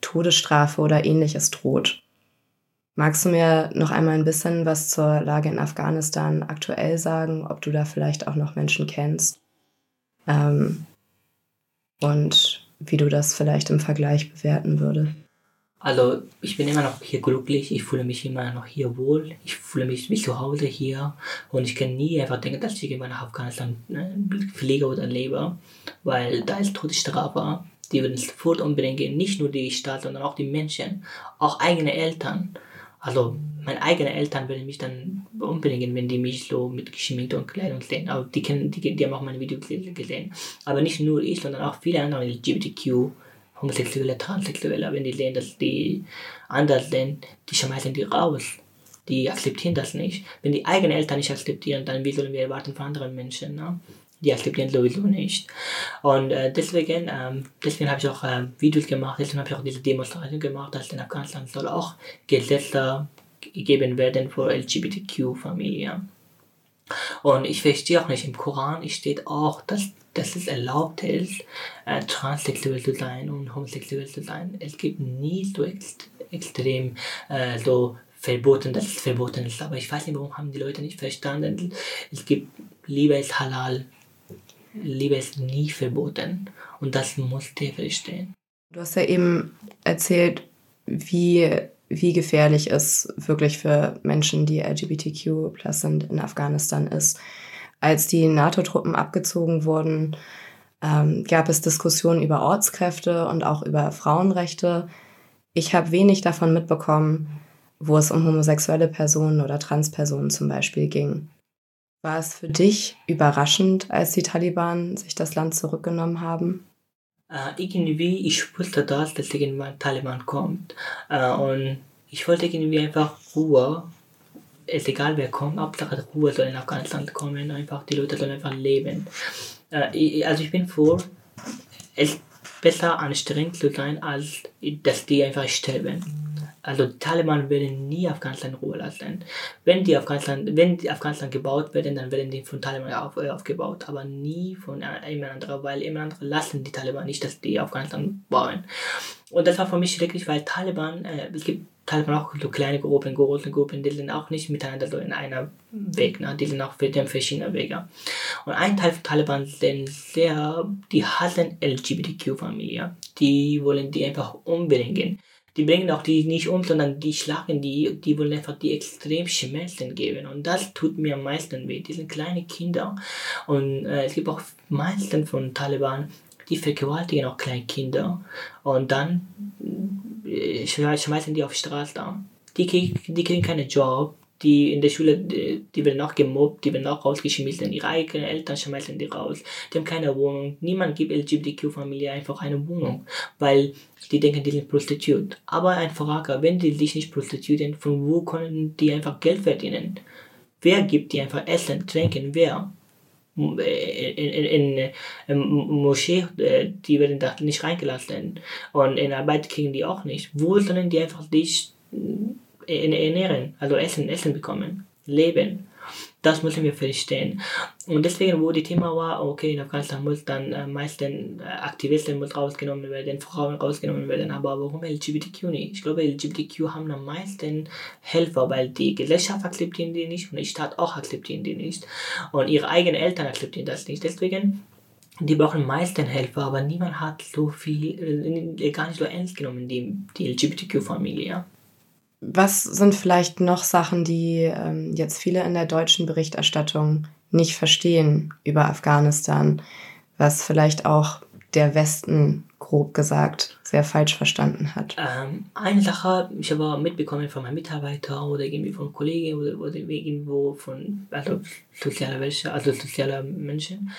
Todesstrafe oder ähnliches droht. Magst du mir noch einmal ein bisschen was zur Lage in Afghanistan aktuell sagen, ob du da vielleicht auch noch Menschen kennst ähm, und wie du das vielleicht im Vergleich bewerten würdest? Also ich bin immer noch hier glücklich, ich fühle mich immer noch hier wohl, ich fühle mich wie zu Hause hier und ich kann nie einfach denken, dass ich irgendwann nach Afghanistan ne, fliege oder lebe, weil da ist Todesstrafe, die würden sofort umbringen, nicht nur die Stadt, sondern auch die Menschen, auch eigene Eltern. Also meine eigenen Eltern würden mich dann umbringen, wenn die mich so mit geschminkt und Kleidung sehen. Aber die, kennen, die, die haben auch meine Videos gesehen. Aber nicht nur ich, sondern auch viele andere LGBTQ Homosexuelle, Transsexuelle, wenn dass die anders sind, die schmeißen die raus. Die akzeptieren das nicht. Wenn die eigenen Eltern nicht akzeptieren, dann wie sollen wir erwarten von anderen Menschen? Ne? Die akzeptieren sowieso nicht. Und äh, deswegen, ähm, deswegen habe ich auch äh, Videos gemacht, deswegen habe ich auch diese Demonstration gemacht, dass in Afghanistan soll auch Gesetze gegeben werden für LGBTQ-Familien. Und ich verstehe auch nicht, im Koran steht auch, dass, dass es erlaubt ist, äh, transsexuell zu sein und homosexuell zu sein. Es gibt nie so ext extrem äh, so verboten, dass es verboten ist. Aber ich weiß nicht, warum haben die Leute nicht verstanden. Es gibt Liebe ist halal, Liebe ist nie verboten. Und das muss der verstehen. Du hast ja eben erzählt, wie wie gefährlich es wirklich für Menschen, die LGBTQ sind, in Afghanistan ist. Als die NATO-Truppen abgezogen wurden, ähm, gab es Diskussionen über Ortskräfte und auch über Frauenrechte. Ich habe wenig davon mitbekommen, wo es um homosexuelle Personen oder Transpersonen zum Beispiel ging. War es für dich überraschend, als die Taliban sich das Land zurückgenommen haben? Äh, irgendwie, ich wusste das, dass irgendwann Taliban kommt. Äh, und ich wollte irgendwie einfach Ruhe. Es ist egal wer kommt, Hauptsache Ruhe soll in Afghanistan kommen, einfach die Leute sollen einfach leben. Äh, also ich bin froh, es besser anstrengend zu sein, als dass die einfach sterben. Also die Taliban werden nie Afghanistan in Ruhe lassen. Wenn die Afghanistan, wenn die Afghanistan gebaut werden, dann werden die von Taliban auf, äh, aufgebaut, aber nie von jemand anderem, weil jemand anderem lassen die Taliban nicht, dass die Afghanistan bauen. Und das war für mich schrecklich, weil Taliban, äh, es gibt Taliban auch so kleine Gruppen, große Gruppen, die sind auch nicht miteinander so in einer Weg, ne? die sind auch für verschiedene Wege. Und ein Teil von Taliban sind sehr, die hassen LGBTQ-Familie, die wollen die einfach umbringen die bringen auch die nicht um, sondern die schlagen die, die wollen einfach die extrem Schmerzen geben. Und das tut mir am meisten weh. Die sind kleine Kinder. Und äh, es gibt auch meisten von Taliban, die vergewaltigen auch kleine Kinder. Und dann äh, schmeißen die auf die Straße. Die, die kriegen keinen Job, die in der Schule, die, die werden auch gemobbt, die werden auch rausgeschmissen, ihre eigenen Eltern schmeißen die raus, die haben keine Wohnung, niemand gibt LGBTQ-Familie einfach eine Wohnung, weil die denken, die sind prostituiert. Aber ein Frage, wenn die sich nicht prostituieren, von wo können die einfach Geld verdienen? Wer gibt die einfach Essen, Trinken, wer? In, in, in, in Moschee, äh, die werden da nicht reingelassen. Und in Arbeit kriegen die auch nicht. Wo sollen die einfach sich ernähren, also Essen, Essen bekommen, leben. Das müssen wir verstehen. Und deswegen, wo die Thema war, okay, in Afghanistan muss dann äh, meisten äh, Aktivisten muss rausgenommen werden, Frauen rausgenommen werden, aber warum LGBTQ nicht? Ich glaube, LGBTQ haben am meisten Helfer, weil die Gesellschaft akzeptieren die nicht und die Staat auch akzeptieren die nicht. Und ihre eigenen Eltern akzeptieren das nicht. Deswegen die brauchen meisten Helfer, aber niemand hat so viel, äh, gar nicht so ernst genommen, die, die LGBTQ-Familie. Was sind vielleicht noch Sachen, die ähm, jetzt viele in der deutschen Berichterstattung nicht verstehen über Afghanistan, was vielleicht auch der Westen grob gesagt, sehr falsch verstanden hat? Ähm, eine Sache, ich habe mitbekommen von meinem Mitarbeiter oder irgendwie von Kollegen oder, oder irgendwo von also sozialer welche, also sozialer Menschen,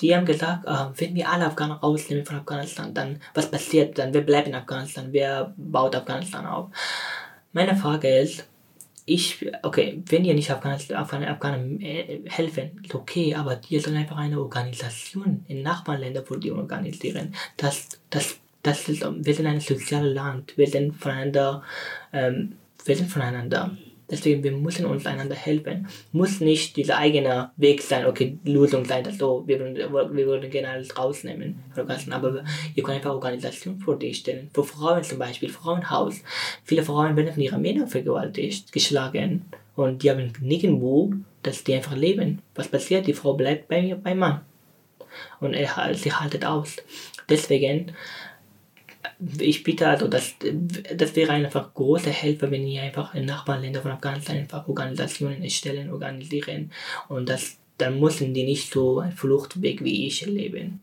die haben gesagt, äh, wenn wir alle Afghaner rausnehmen von Afghanistan, dann was passiert dann? Wer bleibt in Afghanistan? Wer baut Afghanistan auf? Meine Frage ist, ich, okay, wenn ihr nicht Afghanen, Afghanen äh, helfen, okay, aber ihr sollt einfach eine Organisation in Nachbarländern für die organisieren. Das, das, das ist, wir sind ein soziales Land, wir sind voneinander, ähm, wir sind voneinander. Deswegen, wir müssen uns einander helfen. Muss nicht dieser eigene Weg sein, okay, Lösung sein, dass so, wir, wir würden gerne alles rausnehmen. Aber ihr könnt einfach Organisationen vor dir stellen. Für Frauen zum Beispiel, Frauenhaus. Viele Frauen werden von ihren Männern vergewaltigt, geschlagen. Und die haben nirgendwo, dass die einfach leben. Was passiert? Die Frau bleibt bei, beim Mann. Und er, sie haltet aus. Deswegen, ich bitte also, dass, das wäre einfach große Hilfe, wenn ihr einfach in Nachbarländern von Afghanistan einfach Organisationen erstellen, organisieren und das, dann müssen die nicht so einen Fluchtweg wie ich erleben.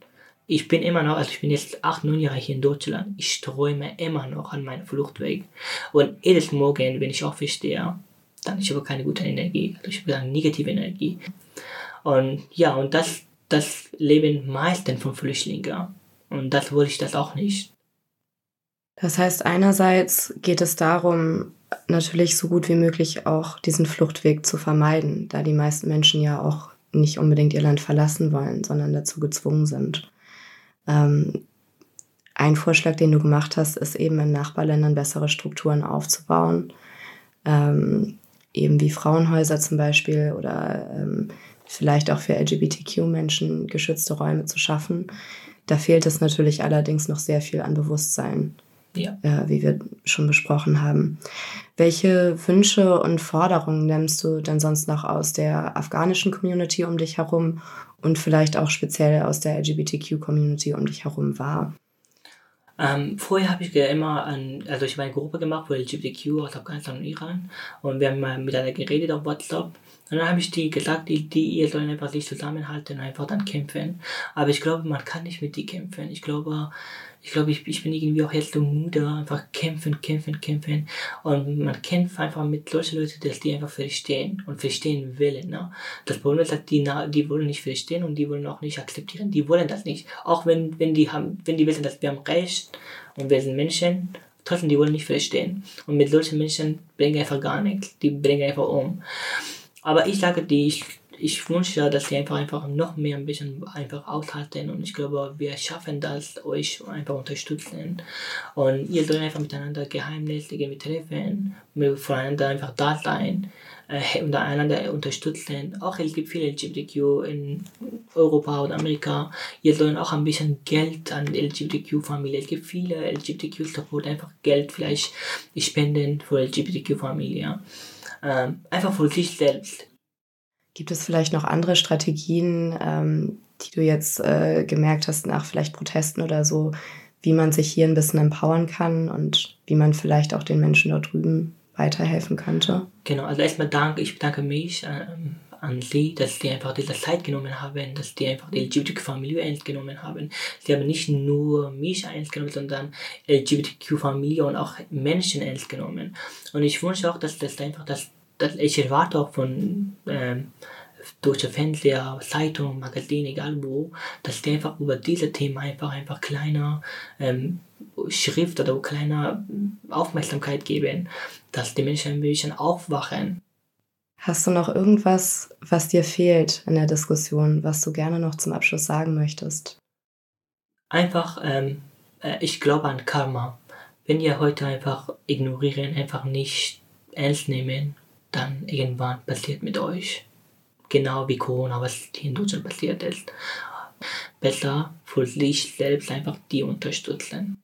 Ich bin immer noch, also ich bin jetzt acht, neun Jahre hier in Deutschland, ich träume immer noch an meinem Fluchtweg. Und jedes Morgen, wenn ich aufstehe, dann ich habe keine gute Energie, also ich habe eine negative Energie. Und ja, und das, das leben meisten von Flüchtlingen. Und das wollte ich das auch nicht. Das heißt, einerseits geht es darum, natürlich so gut wie möglich auch diesen Fluchtweg zu vermeiden, da die meisten Menschen ja auch nicht unbedingt ihr Land verlassen wollen, sondern dazu gezwungen sind. Ähm, ein Vorschlag, den du gemacht hast, ist eben in Nachbarländern bessere Strukturen aufzubauen, ähm, eben wie Frauenhäuser zum Beispiel oder ähm, vielleicht auch für LGBTQ-Menschen geschützte Räume zu schaffen. Da fehlt es natürlich allerdings noch sehr viel an Bewusstsein ja. äh, wie wir schon besprochen haben. Welche Wünsche und Forderungen nimmst du denn sonst noch aus der afghanischen Community um dich herum und vielleicht auch speziell aus der LGBTQ-Community um dich herum wahr? Ähm, vorher habe ich immer an, also ich habe eine Gruppe gemacht für LGBTQ aus Afghanistan und Iran und wir haben mal miteinander geredet auf WhatsApp. Und dann habe ich die gesagt, die, die ihr sollen einfach sich zusammenhalten und einfach dann kämpfen. Aber ich glaube, man kann nicht mit die kämpfen. Ich glaube, ich glaube, ich, ich bin irgendwie auch jetzt so müde, einfach kämpfen, kämpfen, kämpfen. Und man kämpft einfach mit solchen Leuten, dass die einfach verstehen und verstehen wollen. Ne? Das Problem ist, dass die, die wollen nicht verstehen und die wollen auch nicht akzeptieren. Die wollen das nicht. Auch wenn, wenn, die, haben, wenn die wissen, dass wir haben Recht und wir sind Menschen, trotzdem, die wollen nicht verstehen. Und mit solchen Menschen bringen einfach gar nichts. Die bringen einfach um. Aber ich sage, die, ich ich wünsche, dass ihr einfach, einfach noch mehr ein bisschen einfach aushalten und ich glaube, wir schaffen das, euch einfach unterstützen und ihr sollt einfach miteinander Geheimnisse treffen, voneinander einfach da sein äh, und einander unterstützen. Auch es gibt viele LGBTQ in Europa und Amerika. Ihr sollt auch ein bisschen Geld an LGBTQ-Familien. Es gibt viele LGBTQ-Support, einfach Geld vielleicht spenden für LGBTQ-Familien. Ähm, einfach für sich selbst Gibt es vielleicht noch andere Strategien, ähm, die du jetzt äh, gemerkt hast nach vielleicht Protesten oder so, wie man sich hier ein bisschen empowern kann und wie man vielleicht auch den Menschen dort drüben weiterhelfen könnte? Genau, also erstmal danke, ich bedanke mich ähm, an Sie, dass Sie einfach diese Zeit genommen haben, dass Sie einfach die LGBTQ-Familie ernst genommen haben. Sie haben nicht nur mich ernst genommen, sondern LGBTQ-Familie und auch Menschen ernst genommen. Und ich wünsche auch, dass das einfach das das, ich erwarte auch von ähm, deutsche Fernseher, Zeitung, Magazin, egal wo, dass die einfach über diese Themen einfach einfach kleiner ähm, Schrift oder kleiner Aufmerksamkeit geben, dass die Menschen ein bisschen aufwachen. Hast du noch irgendwas, was dir fehlt in der Diskussion, was du gerne noch zum Abschluss sagen möchtest? Einfach, ähm, äh, ich glaube an Karma. Wenn ihr heute einfach ignorieren, einfach nicht ernst nehmen dann irgendwann passiert mit euch. Genau wie Corona, was hier in Deutschland passiert ist. Besser für sich selbst einfach die unterstützen.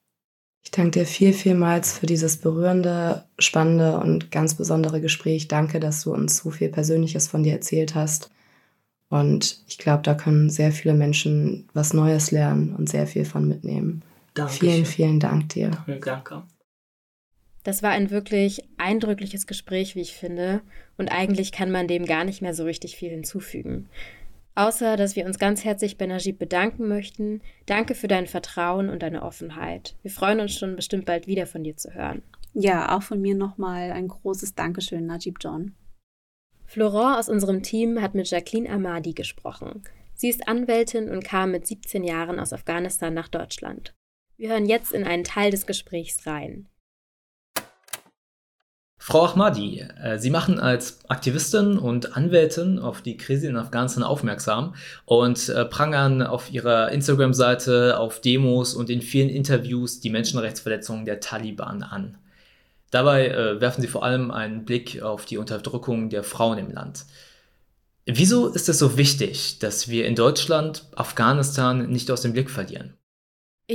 Ich danke dir viel, vielmals für dieses berührende, spannende und ganz besondere Gespräch. Danke, dass du uns so viel Persönliches von dir erzählt hast. Und ich glaube, da können sehr viele Menschen was Neues lernen und sehr viel von mitnehmen. Danke. Vielen, vielen Dank dir. Danke. Das war ein wirklich eindrückliches Gespräch, wie ich finde, und eigentlich kann man dem gar nicht mehr so richtig viel hinzufügen. Außer, dass wir uns ganz herzlich bei Najib bedanken möchten. Danke für dein Vertrauen und deine Offenheit. Wir freuen uns schon bestimmt bald wieder von dir zu hören. Ja, auch von mir nochmal ein großes Dankeschön, Najib John. Florent aus unserem Team hat mit Jacqueline Amadi gesprochen. Sie ist Anwältin und kam mit 17 Jahren aus Afghanistan nach Deutschland. Wir hören jetzt in einen Teil des Gesprächs rein. Frau Ahmadi, äh, Sie machen als Aktivistin und Anwältin auf die Krise in Afghanistan aufmerksam und äh, prangern auf Ihrer Instagram-Seite, auf Demos und in vielen Interviews die Menschenrechtsverletzungen der Taliban an. Dabei äh, werfen Sie vor allem einen Blick auf die Unterdrückung der Frauen im Land. Wieso ist es so wichtig, dass wir in Deutschland Afghanistan nicht aus dem Blick verlieren?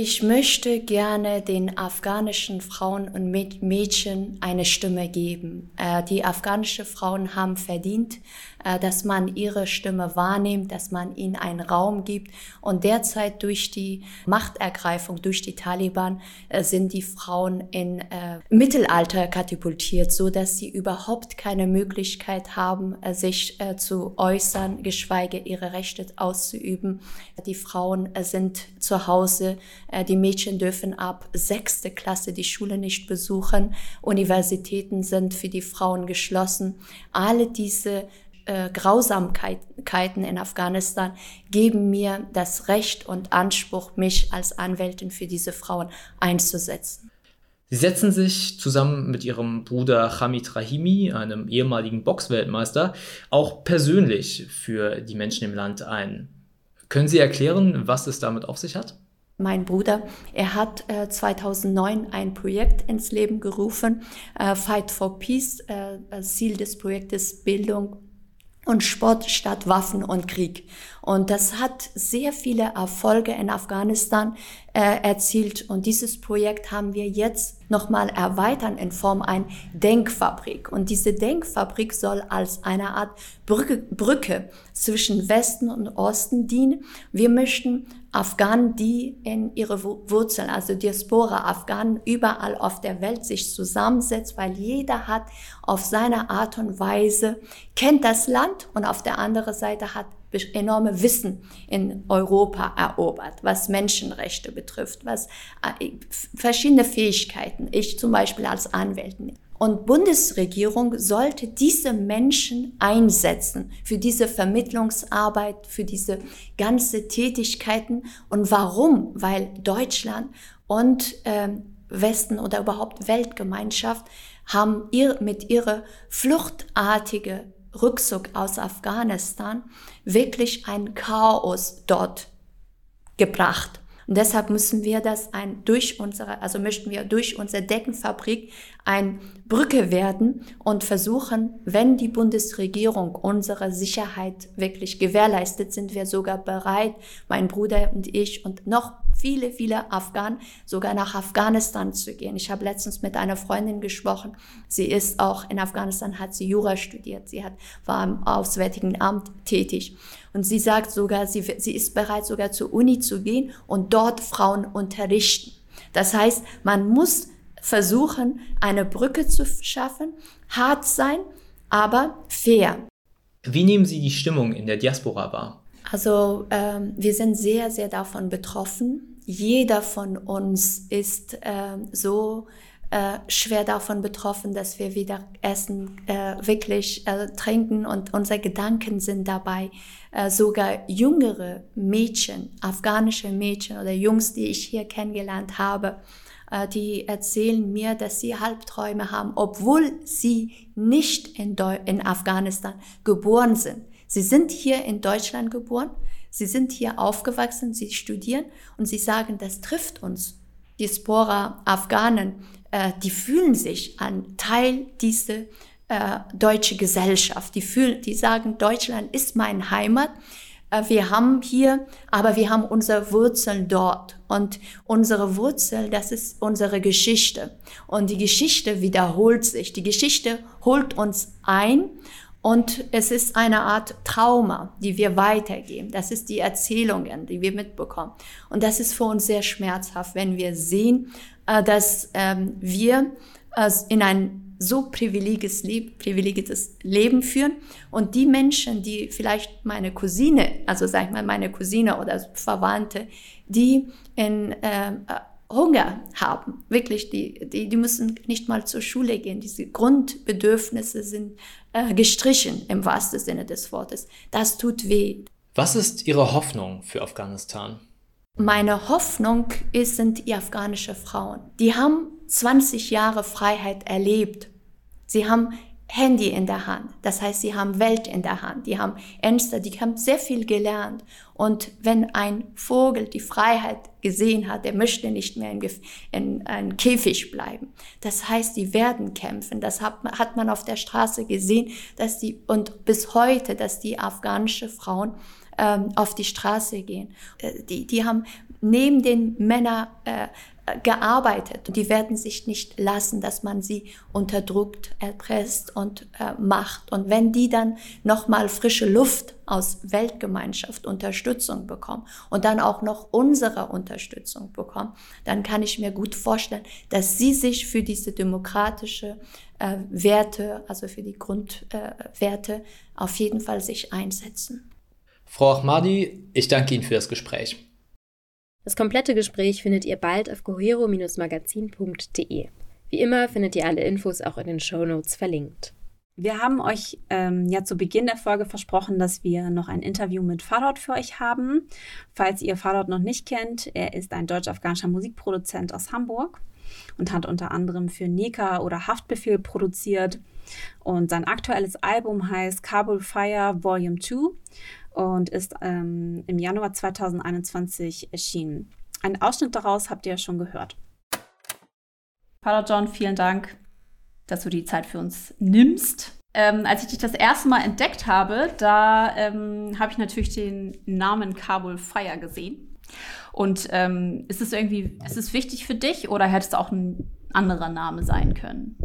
Ich möchte gerne den afghanischen Frauen und Mädchen eine Stimme geben. Äh, die afghanischen Frauen haben verdient, äh, dass man ihre Stimme wahrnimmt, dass man ihnen einen Raum gibt. Und derzeit durch die Machtergreifung durch die Taliban äh, sind die Frauen in Mittelalter katapultiert, so dass sie überhaupt keine Möglichkeit haben, sich zu äußern, geschweige ihre Rechte auszuüben. Die Frauen sind zu Hause die Mädchen dürfen ab sechste Klasse die Schule nicht besuchen. Universitäten sind für die Frauen geschlossen. Alle diese äh, Grausamkeiten in Afghanistan geben mir das Recht und Anspruch, mich als Anwältin für diese Frauen einzusetzen. Sie setzen sich zusammen mit ihrem Bruder Hamid Rahimi, einem ehemaligen Boxweltmeister, auch persönlich für die Menschen im Land ein. Können Sie erklären, was es damit auf sich hat? Mein Bruder, er hat äh, 2009 ein Projekt ins Leben gerufen, äh, Fight for Peace. Äh, Ziel des Projektes Bildung und Sport statt Waffen und Krieg. Und das hat sehr viele Erfolge in Afghanistan äh, erzielt. Und dieses Projekt haben wir jetzt nochmal erweitern in Form ein Denkfabrik. Und diese Denkfabrik soll als eine Art Brücke, Brücke zwischen Westen und Osten dienen. Wir möchten Afghanen, die in ihre Wurzeln, also Diaspora Afghanen, überall auf der Welt sich zusammensetzt, weil jeder hat auf seine Art und Weise, kennt das Land und auf der anderen Seite hat enorme Wissen in Europa erobert, was Menschenrechte betrifft, was äh, verschiedene Fähigkeiten. Ich zum Beispiel als Anwältin. Und Bundesregierung sollte diese Menschen einsetzen für diese Vermittlungsarbeit, für diese ganze Tätigkeiten. Und warum? Weil Deutschland und äh, Westen oder überhaupt Weltgemeinschaft haben ihr, mit ihrer fluchtartige Rückzug aus Afghanistan wirklich ein Chaos dort gebracht. Und deshalb müssen wir das ein, durch unsere, also möchten wir durch unsere Deckenfabrik ein Brücke werden und versuchen, wenn die Bundesregierung unsere Sicherheit wirklich gewährleistet, sind wir sogar bereit, mein Bruder und ich und noch viele, viele Afghanen sogar nach Afghanistan zu gehen. Ich habe letztens mit einer Freundin gesprochen. Sie ist auch in Afghanistan, hat sie Jura studiert. Sie hat, war im Auswärtigen Amt tätig. Und sie sagt sogar, sie, sie ist bereit sogar zur Uni zu gehen und dort Frauen unterrichten. Das heißt, man muss versuchen, eine Brücke zu schaffen, hart sein, aber fair. Wie nehmen Sie die Stimmung in der Diaspora wahr? Also ähm, wir sind sehr, sehr davon betroffen. Jeder von uns ist äh, so äh, schwer davon betroffen, dass wir wieder essen, äh, wirklich äh, trinken und unsere Gedanken sind dabei. Äh, sogar jüngere Mädchen, afghanische Mädchen oder Jungs, die ich hier kennengelernt habe, äh, die erzählen mir, dass sie Halbträume haben, obwohl sie nicht in, Deu in Afghanistan geboren sind. Sie sind hier in Deutschland geboren, sie sind hier aufgewachsen, sie studieren und sie sagen, das trifft uns. Die Spora Afghanen, äh, die fühlen sich an Teil dieser äh, deutsche Gesellschaft. Die fühlen, die sagen, Deutschland ist meine Heimat. Äh, wir haben hier, aber wir haben unsere Wurzeln dort. Und unsere Wurzel, das ist unsere Geschichte. Und die Geschichte wiederholt sich. Die Geschichte holt uns ein und es ist eine Art Trauma, die wir weitergeben. Das ist die Erzählungen, die wir mitbekommen. Und das ist für uns sehr schmerzhaft, wenn wir sehen, äh, dass ähm, wir in ein so privilegiertes Leben führen. Und die Menschen, die vielleicht meine Cousine, also sag ich mal meine Cousine oder Verwandte, die in äh, Hunger haben, wirklich, die, die, die müssen nicht mal zur Schule gehen. Diese Grundbedürfnisse sind äh, gestrichen im wahrsten Sinne des Wortes. Das tut weh. Was ist Ihre Hoffnung für Afghanistan? Meine Hoffnung ist, sind die afghanische Frauen. Die haben 20 Jahre Freiheit erlebt. Sie haben Handy in der Hand. Das heißt, sie haben Welt in der Hand. Die haben Ängste, die haben sehr viel gelernt. Und wenn ein Vogel die Freiheit gesehen hat, der möchte nicht mehr in, in einem Käfig bleiben. Das heißt, die werden kämpfen. Das hat, hat man auf der Straße gesehen, dass die, und bis heute, dass die afghanische Frauen ähm, auf die Straße gehen. Äh, die, die haben neben den Männern äh, gearbeitet. Die werden sich nicht lassen, dass man sie unterdrückt, erpresst und äh, macht. Und wenn die dann nochmal frische Luft aus Weltgemeinschaft Unterstützung bekommen und dann auch noch unsere Unterstützung bekommen, dann kann ich mir gut vorstellen, dass sie sich für diese demokratische äh, Werte, also für die Grundwerte, äh, auf jeden Fall sich einsetzen. Frau Ahmadi, ich danke Ihnen für das Gespräch. Das komplette Gespräch findet ihr bald auf cohero-magazin.de. Wie immer findet ihr alle Infos auch in den Show Notes verlinkt. Wir haben euch ähm, ja zu Beginn der Folge versprochen, dass wir noch ein Interview mit Farod für euch haben. Falls ihr Farod noch nicht kennt, er ist ein deutsch-afghanischer Musikproduzent aus Hamburg und hat unter anderem für Nika oder Haftbefehl produziert. Und sein aktuelles Album heißt Kabul Fire Volume 2 und ist ähm, im Januar 2021 erschienen. Ein Ausschnitt daraus habt ihr ja schon gehört. Paula John, vielen Dank, dass du die Zeit für uns nimmst. Ähm, als ich dich das erste Mal entdeckt habe, da ähm, habe ich natürlich den Namen Kabul Fire gesehen. Und ähm, ist es irgendwie, ist es wichtig für dich oder hätte es auch ein anderer Name sein können?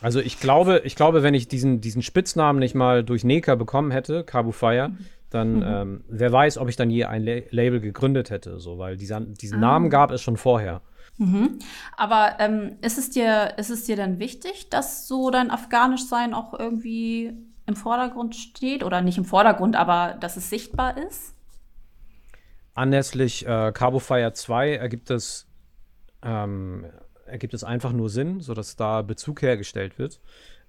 Also ich glaube, ich glaube, wenn ich diesen, diesen Spitznamen nicht mal durch Neka bekommen hätte, Kabu Fire, mhm. Dann mhm. Ähm, wer weiß, ob ich dann je ein La Label gegründet hätte, so, weil dieser, diesen ah. Namen gab es schon vorher. Mhm. Aber ähm, ist, es dir, ist es dir dann wichtig, dass so dein Afghanischsein auch irgendwie im Vordergrund steht? Oder nicht im Vordergrund, aber dass es sichtbar ist? Anlässlich äh, Cabo Fire 2 ergibt es ähm, ergibt es einfach nur Sinn, sodass da Bezug hergestellt wird.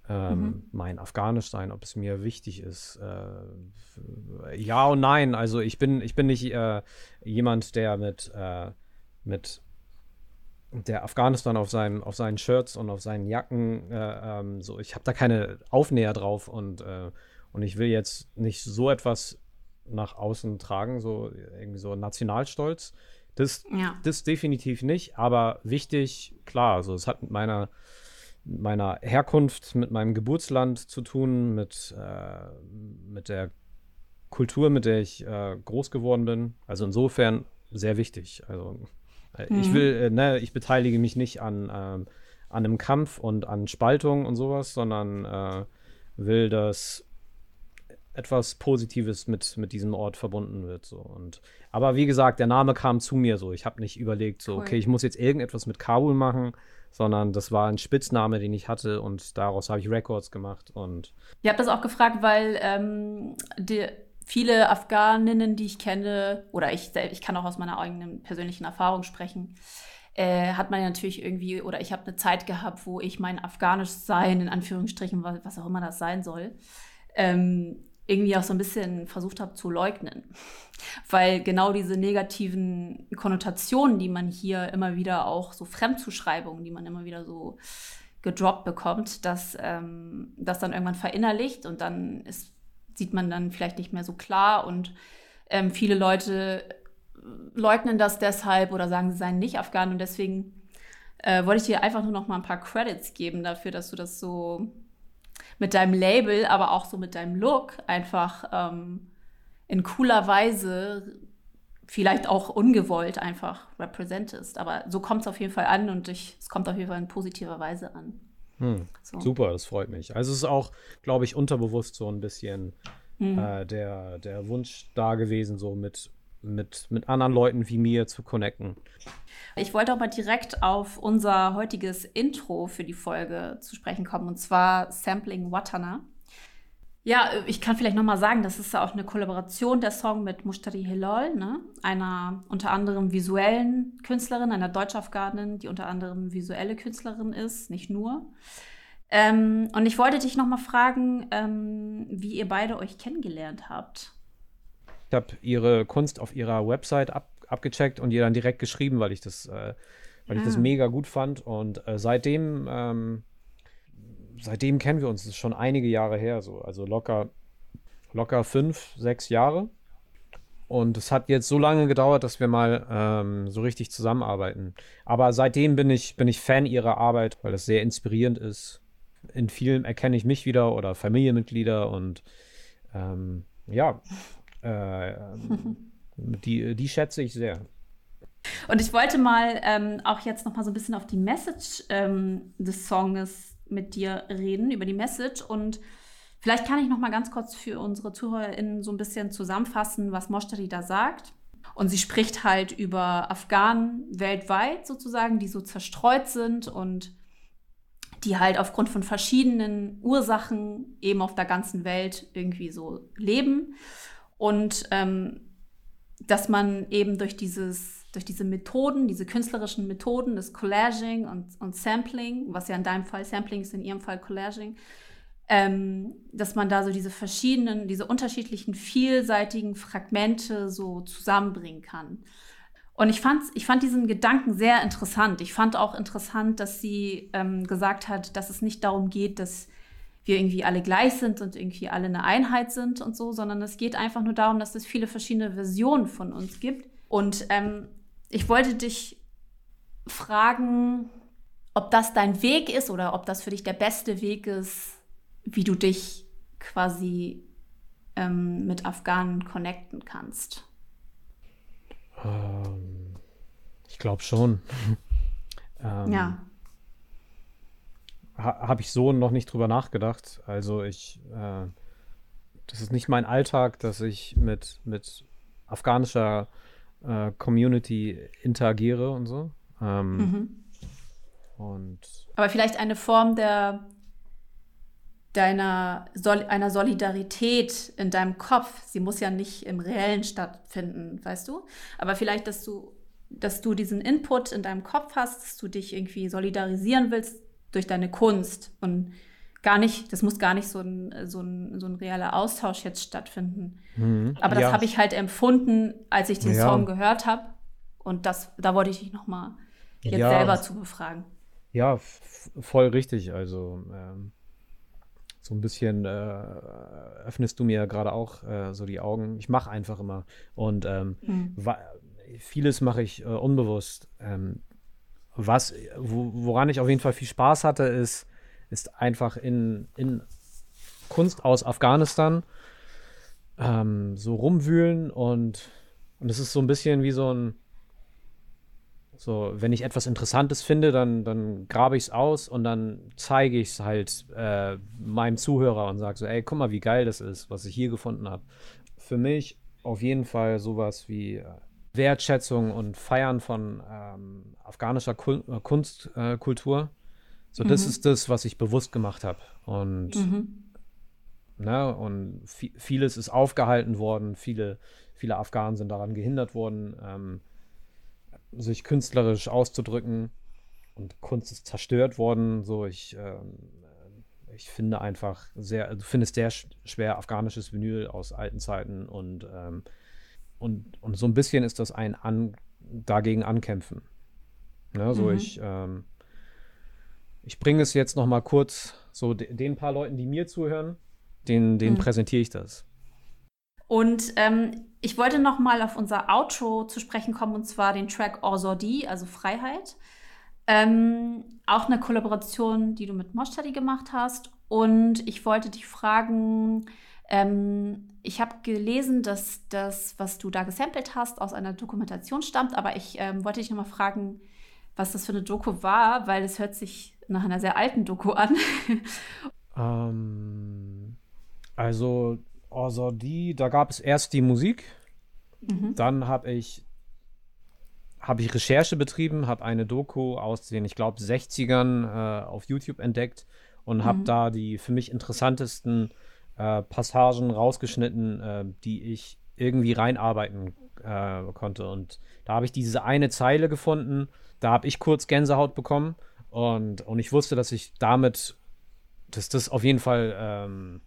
Ähm, mhm. Mein Afghanisch sein, ob es mir wichtig ist. Äh, ja und nein. Also ich bin, ich bin nicht äh, jemand, der mit, äh, mit der Afghanistan auf, seinem, auf seinen Shirts und auf seinen Jacken, äh, ähm, so, ich habe da keine Aufnäher drauf und, äh, und ich will jetzt nicht so etwas nach außen tragen, so irgendwie so Nationalstolz. Das, ja. das definitiv nicht, aber wichtig, klar, also es hat mit meiner, meiner Herkunft, mit meinem Geburtsland zu tun, mit, äh, mit der Kultur, mit der ich äh, groß geworden bin. Also insofern sehr wichtig. Also äh, mhm. ich will, äh, ne, ich beteilige mich nicht an, ähm, an einem Kampf und an Spaltung und sowas, sondern äh, will, dass etwas Positives mit, mit diesem Ort verbunden wird. So. Und, aber wie gesagt, der Name kam zu mir so. Ich habe nicht überlegt, so, cool. okay, ich muss jetzt irgendetwas mit Kabul machen, sondern das war ein Spitzname, den ich hatte und daraus habe ich Records gemacht. Und Ihr habt das auch gefragt, weil ähm, die, viele Afghaninnen, die ich kenne, oder ich ich kann auch aus meiner eigenen persönlichen Erfahrung sprechen, äh, hat man ja natürlich irgendwie, oder ich habe eine Zeit gehabt, wo ich mein Afghanisch Sein, in Anführungsstrichen, was auch immer das sein soll, ähm, irgendwie auch so ein bisschen versucht habe zu leugnen. Weil genau diese negativen Konnotationen, die man hier immer wieder auch, so Fremdzuschreibungen, die man immer wieder so gedroppt bekommt, dass ähm, das dann irgendwann verinnerlicht und dann ist, sieht man dann vielleicht nicht mehr so klar und ähm, viele Leute leugnen das deshalb oder sagen, sie seien nicht Afghanen und deswegen äh, wollte ich dir einfach nur noch mal ein paar Credits geben dafür, dass du das so mit deinem Label, aber auch so mit deinem Look einfach ähm, in cooler Weise, vielleicht auch ungewollt einfach representest. Aber so kommt es auf jeden Fall an und ich, es kommt auf jeden Fall in positiver Weise an. Hm. So. Super, das freut mich. Also es ist auch, glaube ich, unterbewusst so ein bisschen mhm. äh, der, der Wunsch da gewesen, so mit mit, mit anderen Leuten wie mir zu connecten. Ich wollte auch mal direkt auf unser heutiges Intro für die Folge zu sprechen kommen, und zwar Sampling Watana. Ja, ich kann vielleicht noch mal sagen, das ist ja auch eine Kollaboration der Song mit Mushtari Hilal, ne? einer unter anderem visuellen Künstlerin, einer Deutsch-Afghanin, die unter anderem visuelle Künstlerin ist, nicht nur. Ähm, und ich wollte dich noch mal fragen, ähm, wie ihr beide euch kennengelernt habt. Habe ihre Kunst auf ihrer Website ab abgecheckt und ihr dann direkt geschrieben, weil ich das, äh, weil ich das ah. mega gut fand. Und äh, seitdem, ähm, seitdem kennen wir uns. Das ist schon einige Jahre her, so. Also locker, locker fünf, sechs Jahre. Und es hat jetzt so lange gedauert, dass wir mal ähm, so richtig zusammenarbeiten. Aber seitdem bin ich, bin ich Fan ihrer Arbeit, weil es sehr inspirierend ist. In vielen erkenne ich mich wieder oder Familienmitglieder und ähm, ja, äh, die, die schätze ich sehr. Und ich wollte mal ähm, auch jetzt noch mal so ein bisschen auf die Message ähm, des Songs mit dir reden, über die Message. Und vielleicht kann ich noch mal ganz kurz für unsere ZuhörerInnen so ein bisschen zusammenfassen, was Moshtari da sagt. Und sie spricht halt über Afghanen weltweit sozusagen, die so zerstreut sind und die halt aufgrund von verschiedenen Ursachen eben auf der ganzen Welt irgendwie so leben. Und ähm, dass man eben durch dieses, durch diese Methoden, diese künstlerischen Methoden des Collaging und, und Sampling, was ja in deinem Fall Sampling ist, in ihrem Fall Collaging, ähm, dass man da so diese verschiedenen, diese unterschiedlichen, vielseitigen Fragmente so zusammenbringen kann. Und ich fand, ich fand diesen Gedanken sehr interessant. Ich fand auch interessant, dass sie ähm, gesagt hat, dass es nicht darum geht, dass wir irgendwie alle gleich sind und irgendwie alle eine Einheit sind und so, sondern es geht einfach nur darum, dass es viele verschiedene Versionen von uns gibt. Und ähm, ich wollte dich fragen, ob das dein Weg ist oder ob das für dich der beste Weg ist, wie du dich quasi ähm, mit Afghanen connecten kannst. Ähm, ich glaube schon. [LAUGHS] ähm, ja ha, habe ich so noch nicht drüber nachgedacht. Also ich, äh, das ist nicht mein Alltag, dass ich mit, mit afghanischer äh, Community interagiere und so. Ähm, mhm. Und Aber vielleicht eine Form der deiner Sol einer Solidarität in deinem Kopf. Sie muss ja nicht im Reellen stattfinden, weißt du? Aber vielleicht, dass du, dass du diesen Input in deinem Kopf hast, dass du dich irgendwie solidarisieren willst durch deine Kunst und gar nicht, das muss gar nicht so ein, so ein, so ein realer Austausch jetzt stattfinden. Mhm. Aber das ja. habe ich halt empfunden, als ich den ja. Song gehört habe. Und das, da wollte ich dich nochmal jetzt ja. selber zu befragen. Ja, voll richtig. Also ähm, so ein bisschen äh, öffnest du mir gerade auch äh, so die Augen. Ich mache einfach immer. Und ähm, mhm. vieles mache ich äh, unbewusst. Ähm, was, wo, woran ich auf jeden Fall viel Spaß hatte, ist, ist einfach in, in Kunst aus Afghanistan ähm, so rumwühlen und, und es ist so ein bisschen wie so ein, so, wenn ich etwas Interessantes finde, dann, dann grabe ich es aus und dann zeige ich es halt äh, meinem Zuhörer und sage so, ey, guck mal, wie geil das ist, was ich hier gefunden habe. Für mich auf jeden Fall sowas wie äh, Wertschätzung und Feiern von ähm, afghanischer Kul äh, Kunstkultur. Äh, so, das mhm. ist das, was ich bewusst gemacht habe. Und, mhm. ne, und vieles ist aufgehalten worden, viele, viele Afghanen sind daran gehindert worden, ähm, sich künstlerisch auszudrücken. Und Kunst ist zerstört worden. So, ich, ähm, ich finde einfach sehr, du findest sehr schwer afghanisches Vinyl aus alten Zeiten und ähm, und, und so ein bisschen ist das ein an, dagegen ankämpfen. Ja, so mhm. ich, ähm, ich bringe es jetzt noch mal kurz so den paar Leuten, die mir zuhören, denen, denen mhm. präsentiere ich das. Und ähm, ich wollte noch mal auf unser Outro zu sprechen kommen, und zwar den Track Orsodi, also Freiheit. Ähm, auch eine Kollaboration, die du mit Moshtadi gemacht hast. Und ich wollte dich fragen, ähm, ich habe gelesen, dass das, was du da gesampelt hast, aus einer Dokumentation stammt, aber ich ähm, wollte dich nochmal fragen, was das für eine Doku war, weil es hört sich nach einer sehr alten Doku an. [LAUGHS] ähm, also, Ozodi, da gab es erst die Musik Mhm. Dann habe ich habe ich Recherche betrieben, habe eine Doku aus den, ich glaube, 60ern äh, auf YouTube entdeckt und habe mhm. da die für mich interessantesten äh, Passagen rausgeschnitten, äh, die ich irgendwie reinarbeiten äh, konnte. Und da habe ich diese eine Zeile gefunden, da habe ich kurz Gänsehaut bekommen und, und ich wusste, dass ich damit, dass das auf jeden Fall ähm,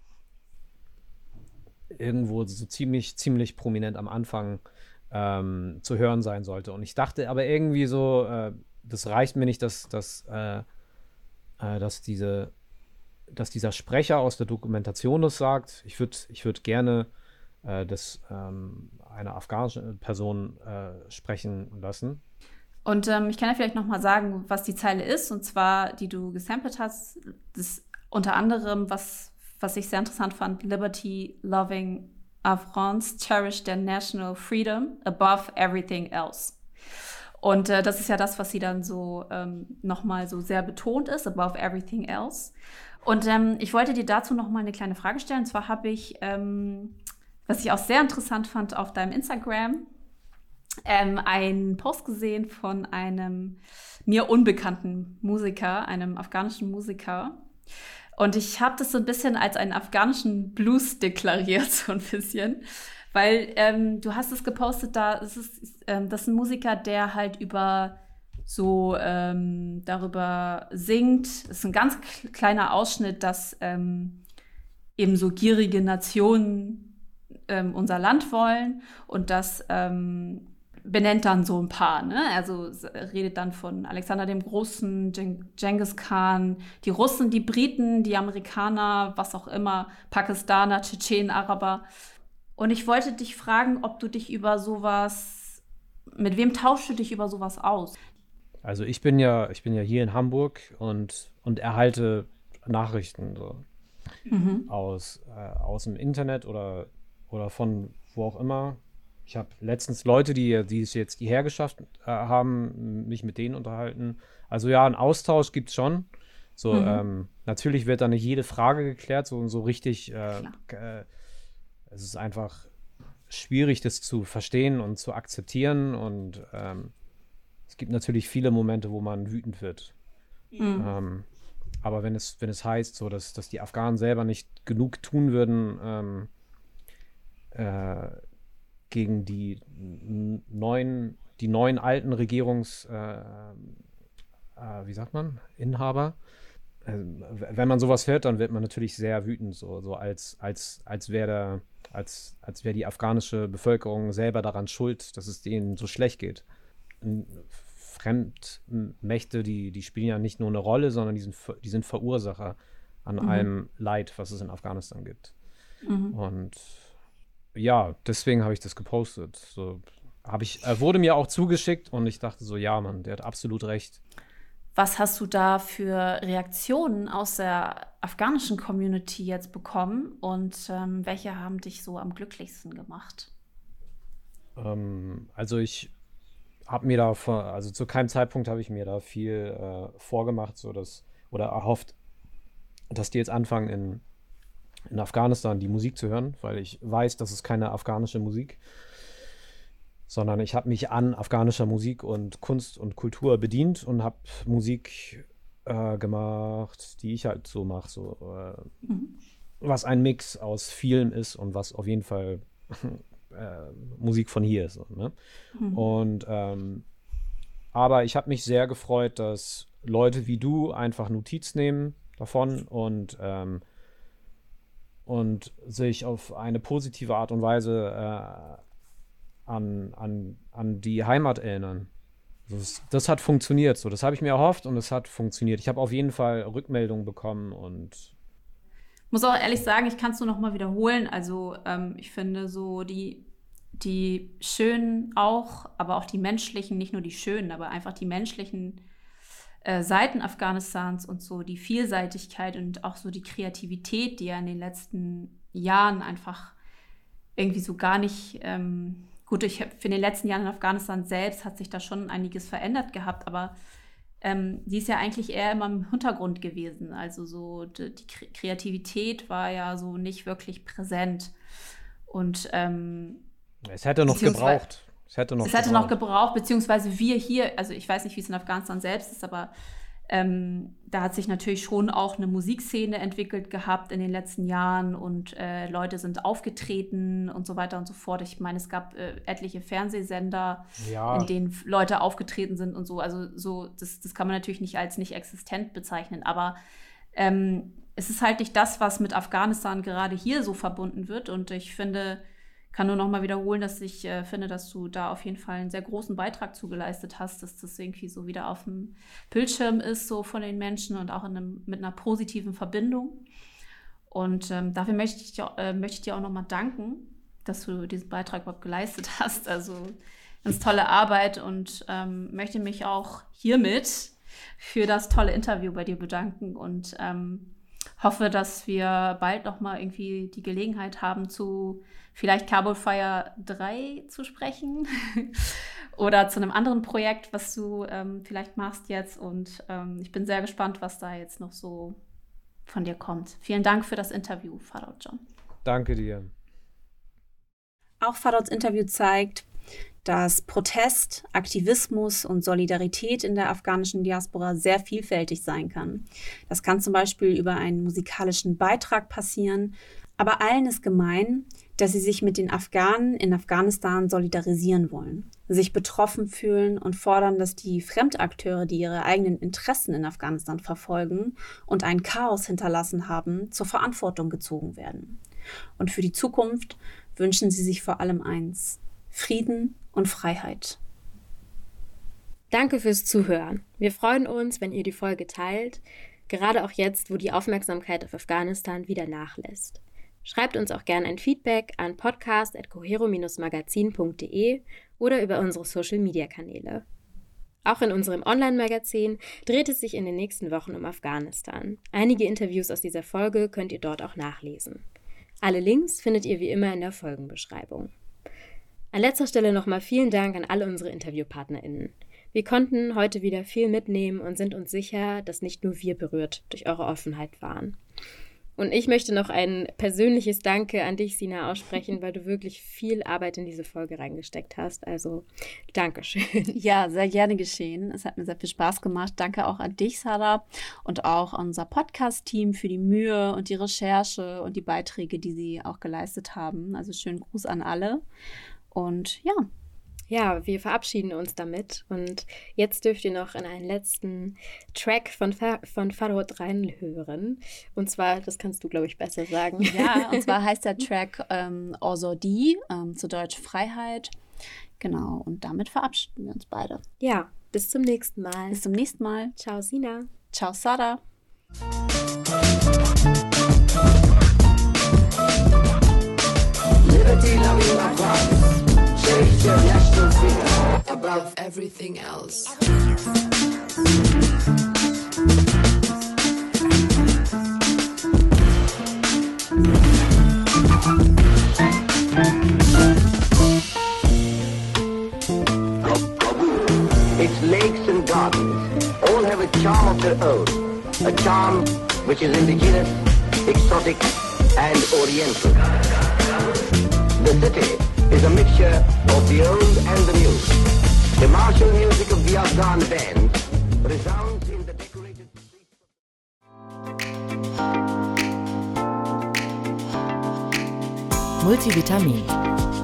irgendwo so ziemlich, ziemlich prominent am Anfang ähm, zu hören sein sollte. Und ich dachte aber irgendwie so, äh, das reicht mir nicht, dass, dass, äh, dass, diese, dass dieser Sprecher aus der Dokumentation das sagt. Ich würde ich würd gerne äh, das ähm, eine afghanische Person äh, sprechen lassen. Und ähm, ich kann ja vielleicht noch mal sagen, was die Zeile ist, und zwar, die du gesampelt hast. Das unter anderem, was, was ich sehr interessant fand, Liberty Loving Afghans cherish their national freedom above everything else. Und äh, das ist ja das, was sie dann so ähm, nochmal so sehr betont ist, above everything else. Und ähm, ich wollte dir dazu nochmal eine kleine Frage stellen. Und zwar habe ich, ähm, was ich auch sehr interessant fand, auf deinem Instagram ähm, einen Post gesehen von einem mir unbekannten Musiker, einem afghanischen Musiker. Und ich habe das so ein bisschen als einen afghanischen Blues deklariert, [LAUGHS] so ein bisschen. Weil ähm, du hast es gepostet, da ist ähm, das ist ein Musiker, der halt über so ähm, darüber singt. Das ist ein ganz kleiner Ausschnitt, dass ähm, eben so gierige Nationen ähm, unser Land wollen und dass ähm, benennt dann so ein paar, ne? Also redet dann von Alexander dem Großen, Genghis Khan, die Russen, die Briten, die Amerikaner, was auch immer, Pakistaner, Tschetschenen, Araber. Und ich wollte dich fragen, ob du dich über sowas, mit wem tauschst du dich über sowas aus? Also ich bin ja, ich bin ja hier in Hamburg und, und erhalte Nachrichten so mhm. aus, äh, aus dem Internet oder, oder von wo auch immer. Ich habe letztens Leute, die, die es jetzt hierher geschafft äh, haben, mich mit denen unterhalten. Also ja, ein Austausch gibt es schon. So, mhm. ähm, natürlich wird da nicht jede Frage geklärt, so, so richtig. Äh, äh, es ist einfach schwierig, das zu verstehen und zu akzeptieren. Und ähm, gibt natürlich viele Momente, wo man wütend wird. Mhm. Ähm, aber wenn es, wenn es heißt, so dass, dass die Afghanen selber nicht genug tun würden, ähm, äh, gegen die neuen, die neuen alten Regierungs, äh, äh, wie sagt man, Inhaber. Äh, wenn man sowas hört, dann wird man natürlich sehr wütend, so, so als, als, als wäre als, als wäre die afghanische Bevölkerung selber daran schuld, dass es denen so schlecht geht. Fremdmächte, die, die spielen ja nicht nur eine Rolle, sondern die sind, die sind Verursacher an mhm. allem Leid, was es in Afghanistan gibt. Mhm. Und ja, deswegen habe ich das gepostet. So habe ich, er wurde mir auch zugeschickt und ich dachte so, ja, Mann, der hat absolut recht. Was hast du da für Reaktionen aus der afghanischen Community jetzt bekommen und ähm, welche haben dich so am glücklichsten gemacht? Ähm, also ich habe mir da, vor, also zu keinem Zeitpunkt habe ich mir da viel äh, vorgemacht, so dass oder erhofft, dass die jetzt anfangen in in Afghanistan die Musik zu hören, weil ich weiß, das ist keine afghanische Musik, sondern ich habe mich an afghanischer Musik und Kunst und Kultur bedient und habe Musik äh, gemacht, die ich halt so mache, so äh, mhm. was ein Mix aus vielem ist und was auf jeden Fall [LAUGHS] äh, Musik von hier ist. So, ne? mhm. Und ähm, aber ich habe mich sehr gefreut, dass Leute wie du einfach Notiz nehmen davon und ähm, und sich auf eine positive Art und Weise äh, an, an, an die Heimat erinnern. Das, das hat funktioniert so. Das habe ich mir erhofft und es hat funktioniert. Ich habe auf jeden Fall Rückmeldungen bekommen und muss auch ehrlich sagen, ich kann es nur noch mal wiederholen. Also ähm, ich finde so die die schönen auch, aber auch die menschlichen, nicht nur die schönen, aber einfach die menschlichen äh, Seiten Afghanistans und so die Vielseitigkeit und auch so die Kreativität, die ja in den letzten Jahren einfach irgendwie so gar nicht ähm, gut, ich für in den letzten Jahren in Afghanistan selbst hat sich da schon einiges verändert gehabt, aber ähm, die ist ja eigentlich eher immer im Hintergrund gewesen. Also so die, die Kreativität war ja so nicht wirklich präsent. Und ähm, Es hätte noch gebraucht. Es hätte noch, es hätte gebraucht. noch gebraucht, beziehungsweise wir hier, also ich weiß nicht, wie es in Afghanistan selbst ist, aber ähm, da hat sich natürlich schon auch eine Musikszene entwickelt gehabt in den letzten Jahren und äh, Leute sind aufgetreten und so weiter und so fort. Ich meine, es gab äh, etliche Fernsehsender, ja. in denen Leute aufgetreten sind und so. Also so, das, das kann man natürlich nicht als nicht existent bezeichnen, aber ähm, es ist halt nicht das, was mit Afghanistan gerade hier so verbunden wird. Und ich finde, kann nur noch mal wiederholen, dass ich äh, finde, dass du da auf jeden Fall einen sehr großen Beitrag zugeleistet hast, dass das irgendwie so wieder auf dem Bildschirm ist, so von den Menschen und auch einem, mit einer positiven Verbindung. Und ähm, dafür möchte ich, äh, möchte ich dir auch noch mal danken, dass du diesen Beitrag überhaupt geleistet [LAUGHS] hast. Also ganz tolle Arbeit und ähm, möchte mich auch hiermit für das tolle Interview bei dir bedanken und ähm, hoffe, dass wir bald noch mal irgendwie die Gelegenheit haben zu vielleicht Carbon Fire 3 zu sprechen [LAUGHS] oder zu einem anderen Projekt, was du ähm, vielleicht machst jetzt. Und ähm, ich bin sehr gespannt, was da jetzt noch so von dir kommt. Vielen Dank für das Interview, Fadout John. Danke dir. Auch Fadouts Interview zeigt, dass Protest, Aktivismus und Solidarität in der afghanischen Diaspora sehr vielfältig sein kann. Das kann zum Beispiel über einen musikalischen Beitrag passieren, aber allen ist gemein, dass sie sich mit den Afghanen in Afghanistan solidarisieren wollen, sich betroffen fühlen und fordern, dass die Fremdakteure, die ihre eigenen Interessen in Afghanistan verfolgen und ein Chaos hinterlassen haben, zur Verantwortung gezogen werden. Und für die Zukunft wünschen sie sich vor allem eins, Frieden und Freiheit. Danke fürs Zuhören. Wir freuen uns, wenn ihr die Folge teilt, gerade auch jetzt, wo die Aufmerksamkeit auf Afghanistan wieder nachlässt. Schreibt uns auch gerne ein Feedback an podcast.cohero-magazin.de oder über unsere Social-Media-Kanäle. Auch in unserem Online-Magazin dreht es sich in den nächsten Wochen um Afghanistan. Einige Interviews aus dieser Folge könnt ihr dort auch nachlesen. Alle Links findet ihr wie immer in der Folgenbeschreibung. An letzter Stelle nochmal vielen Dank an alle unsere InterviewpartnerInnen. Wir konnten heute wieder viel mitnehmen und sind uns sicher, dass nicht nur wir berührt durch eure Offenheit waren. Und ich möchte noch ein persönliches Danke an dich, Sina, aussprechen, weil du wirklich viel Arbeit in diese Folge reingesteckt hast. Also Dankeschön. [LAUGHS] Ja, sehr gerne geschehen. Es hat mir sehr viel Spaß gemacht. Danke auch an dich, Sarah, und auch unser Podcast-Team für die Mühe und die Recherche und die Beiträge, die sie auch geleistet haben. Also schönen Gruß an alle. Und ja, ja, wir verabschieden uns damit und jetzt dürft ihr noch in einen letzten Track von, Fa von Farhod reinhören. Und zwar, das kannst du, glaube ich, besser sagen. Ja, [LAUGHS] und zwar heißt der Track ähm, Ozodi, ähm, zu Deutsch Freiheit. Genau, und damit verabschieden wir uns beide. Ja, bis zum nächsten Mal. Bis zum nächsten Mal. Ciao, Sina. Ciao, Sarah. Liberty, loving, above everything else. Its lakes and gardens all have a charm of their own, a charm which is indigenous, exotic, and oriental. The city is a mixture of the old and the new. The martial music of the Afghan band resounds in the decorated. Multivitamin,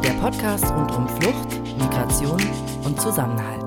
der Podcast rund um Flucht, Migration und Zusammenhalt.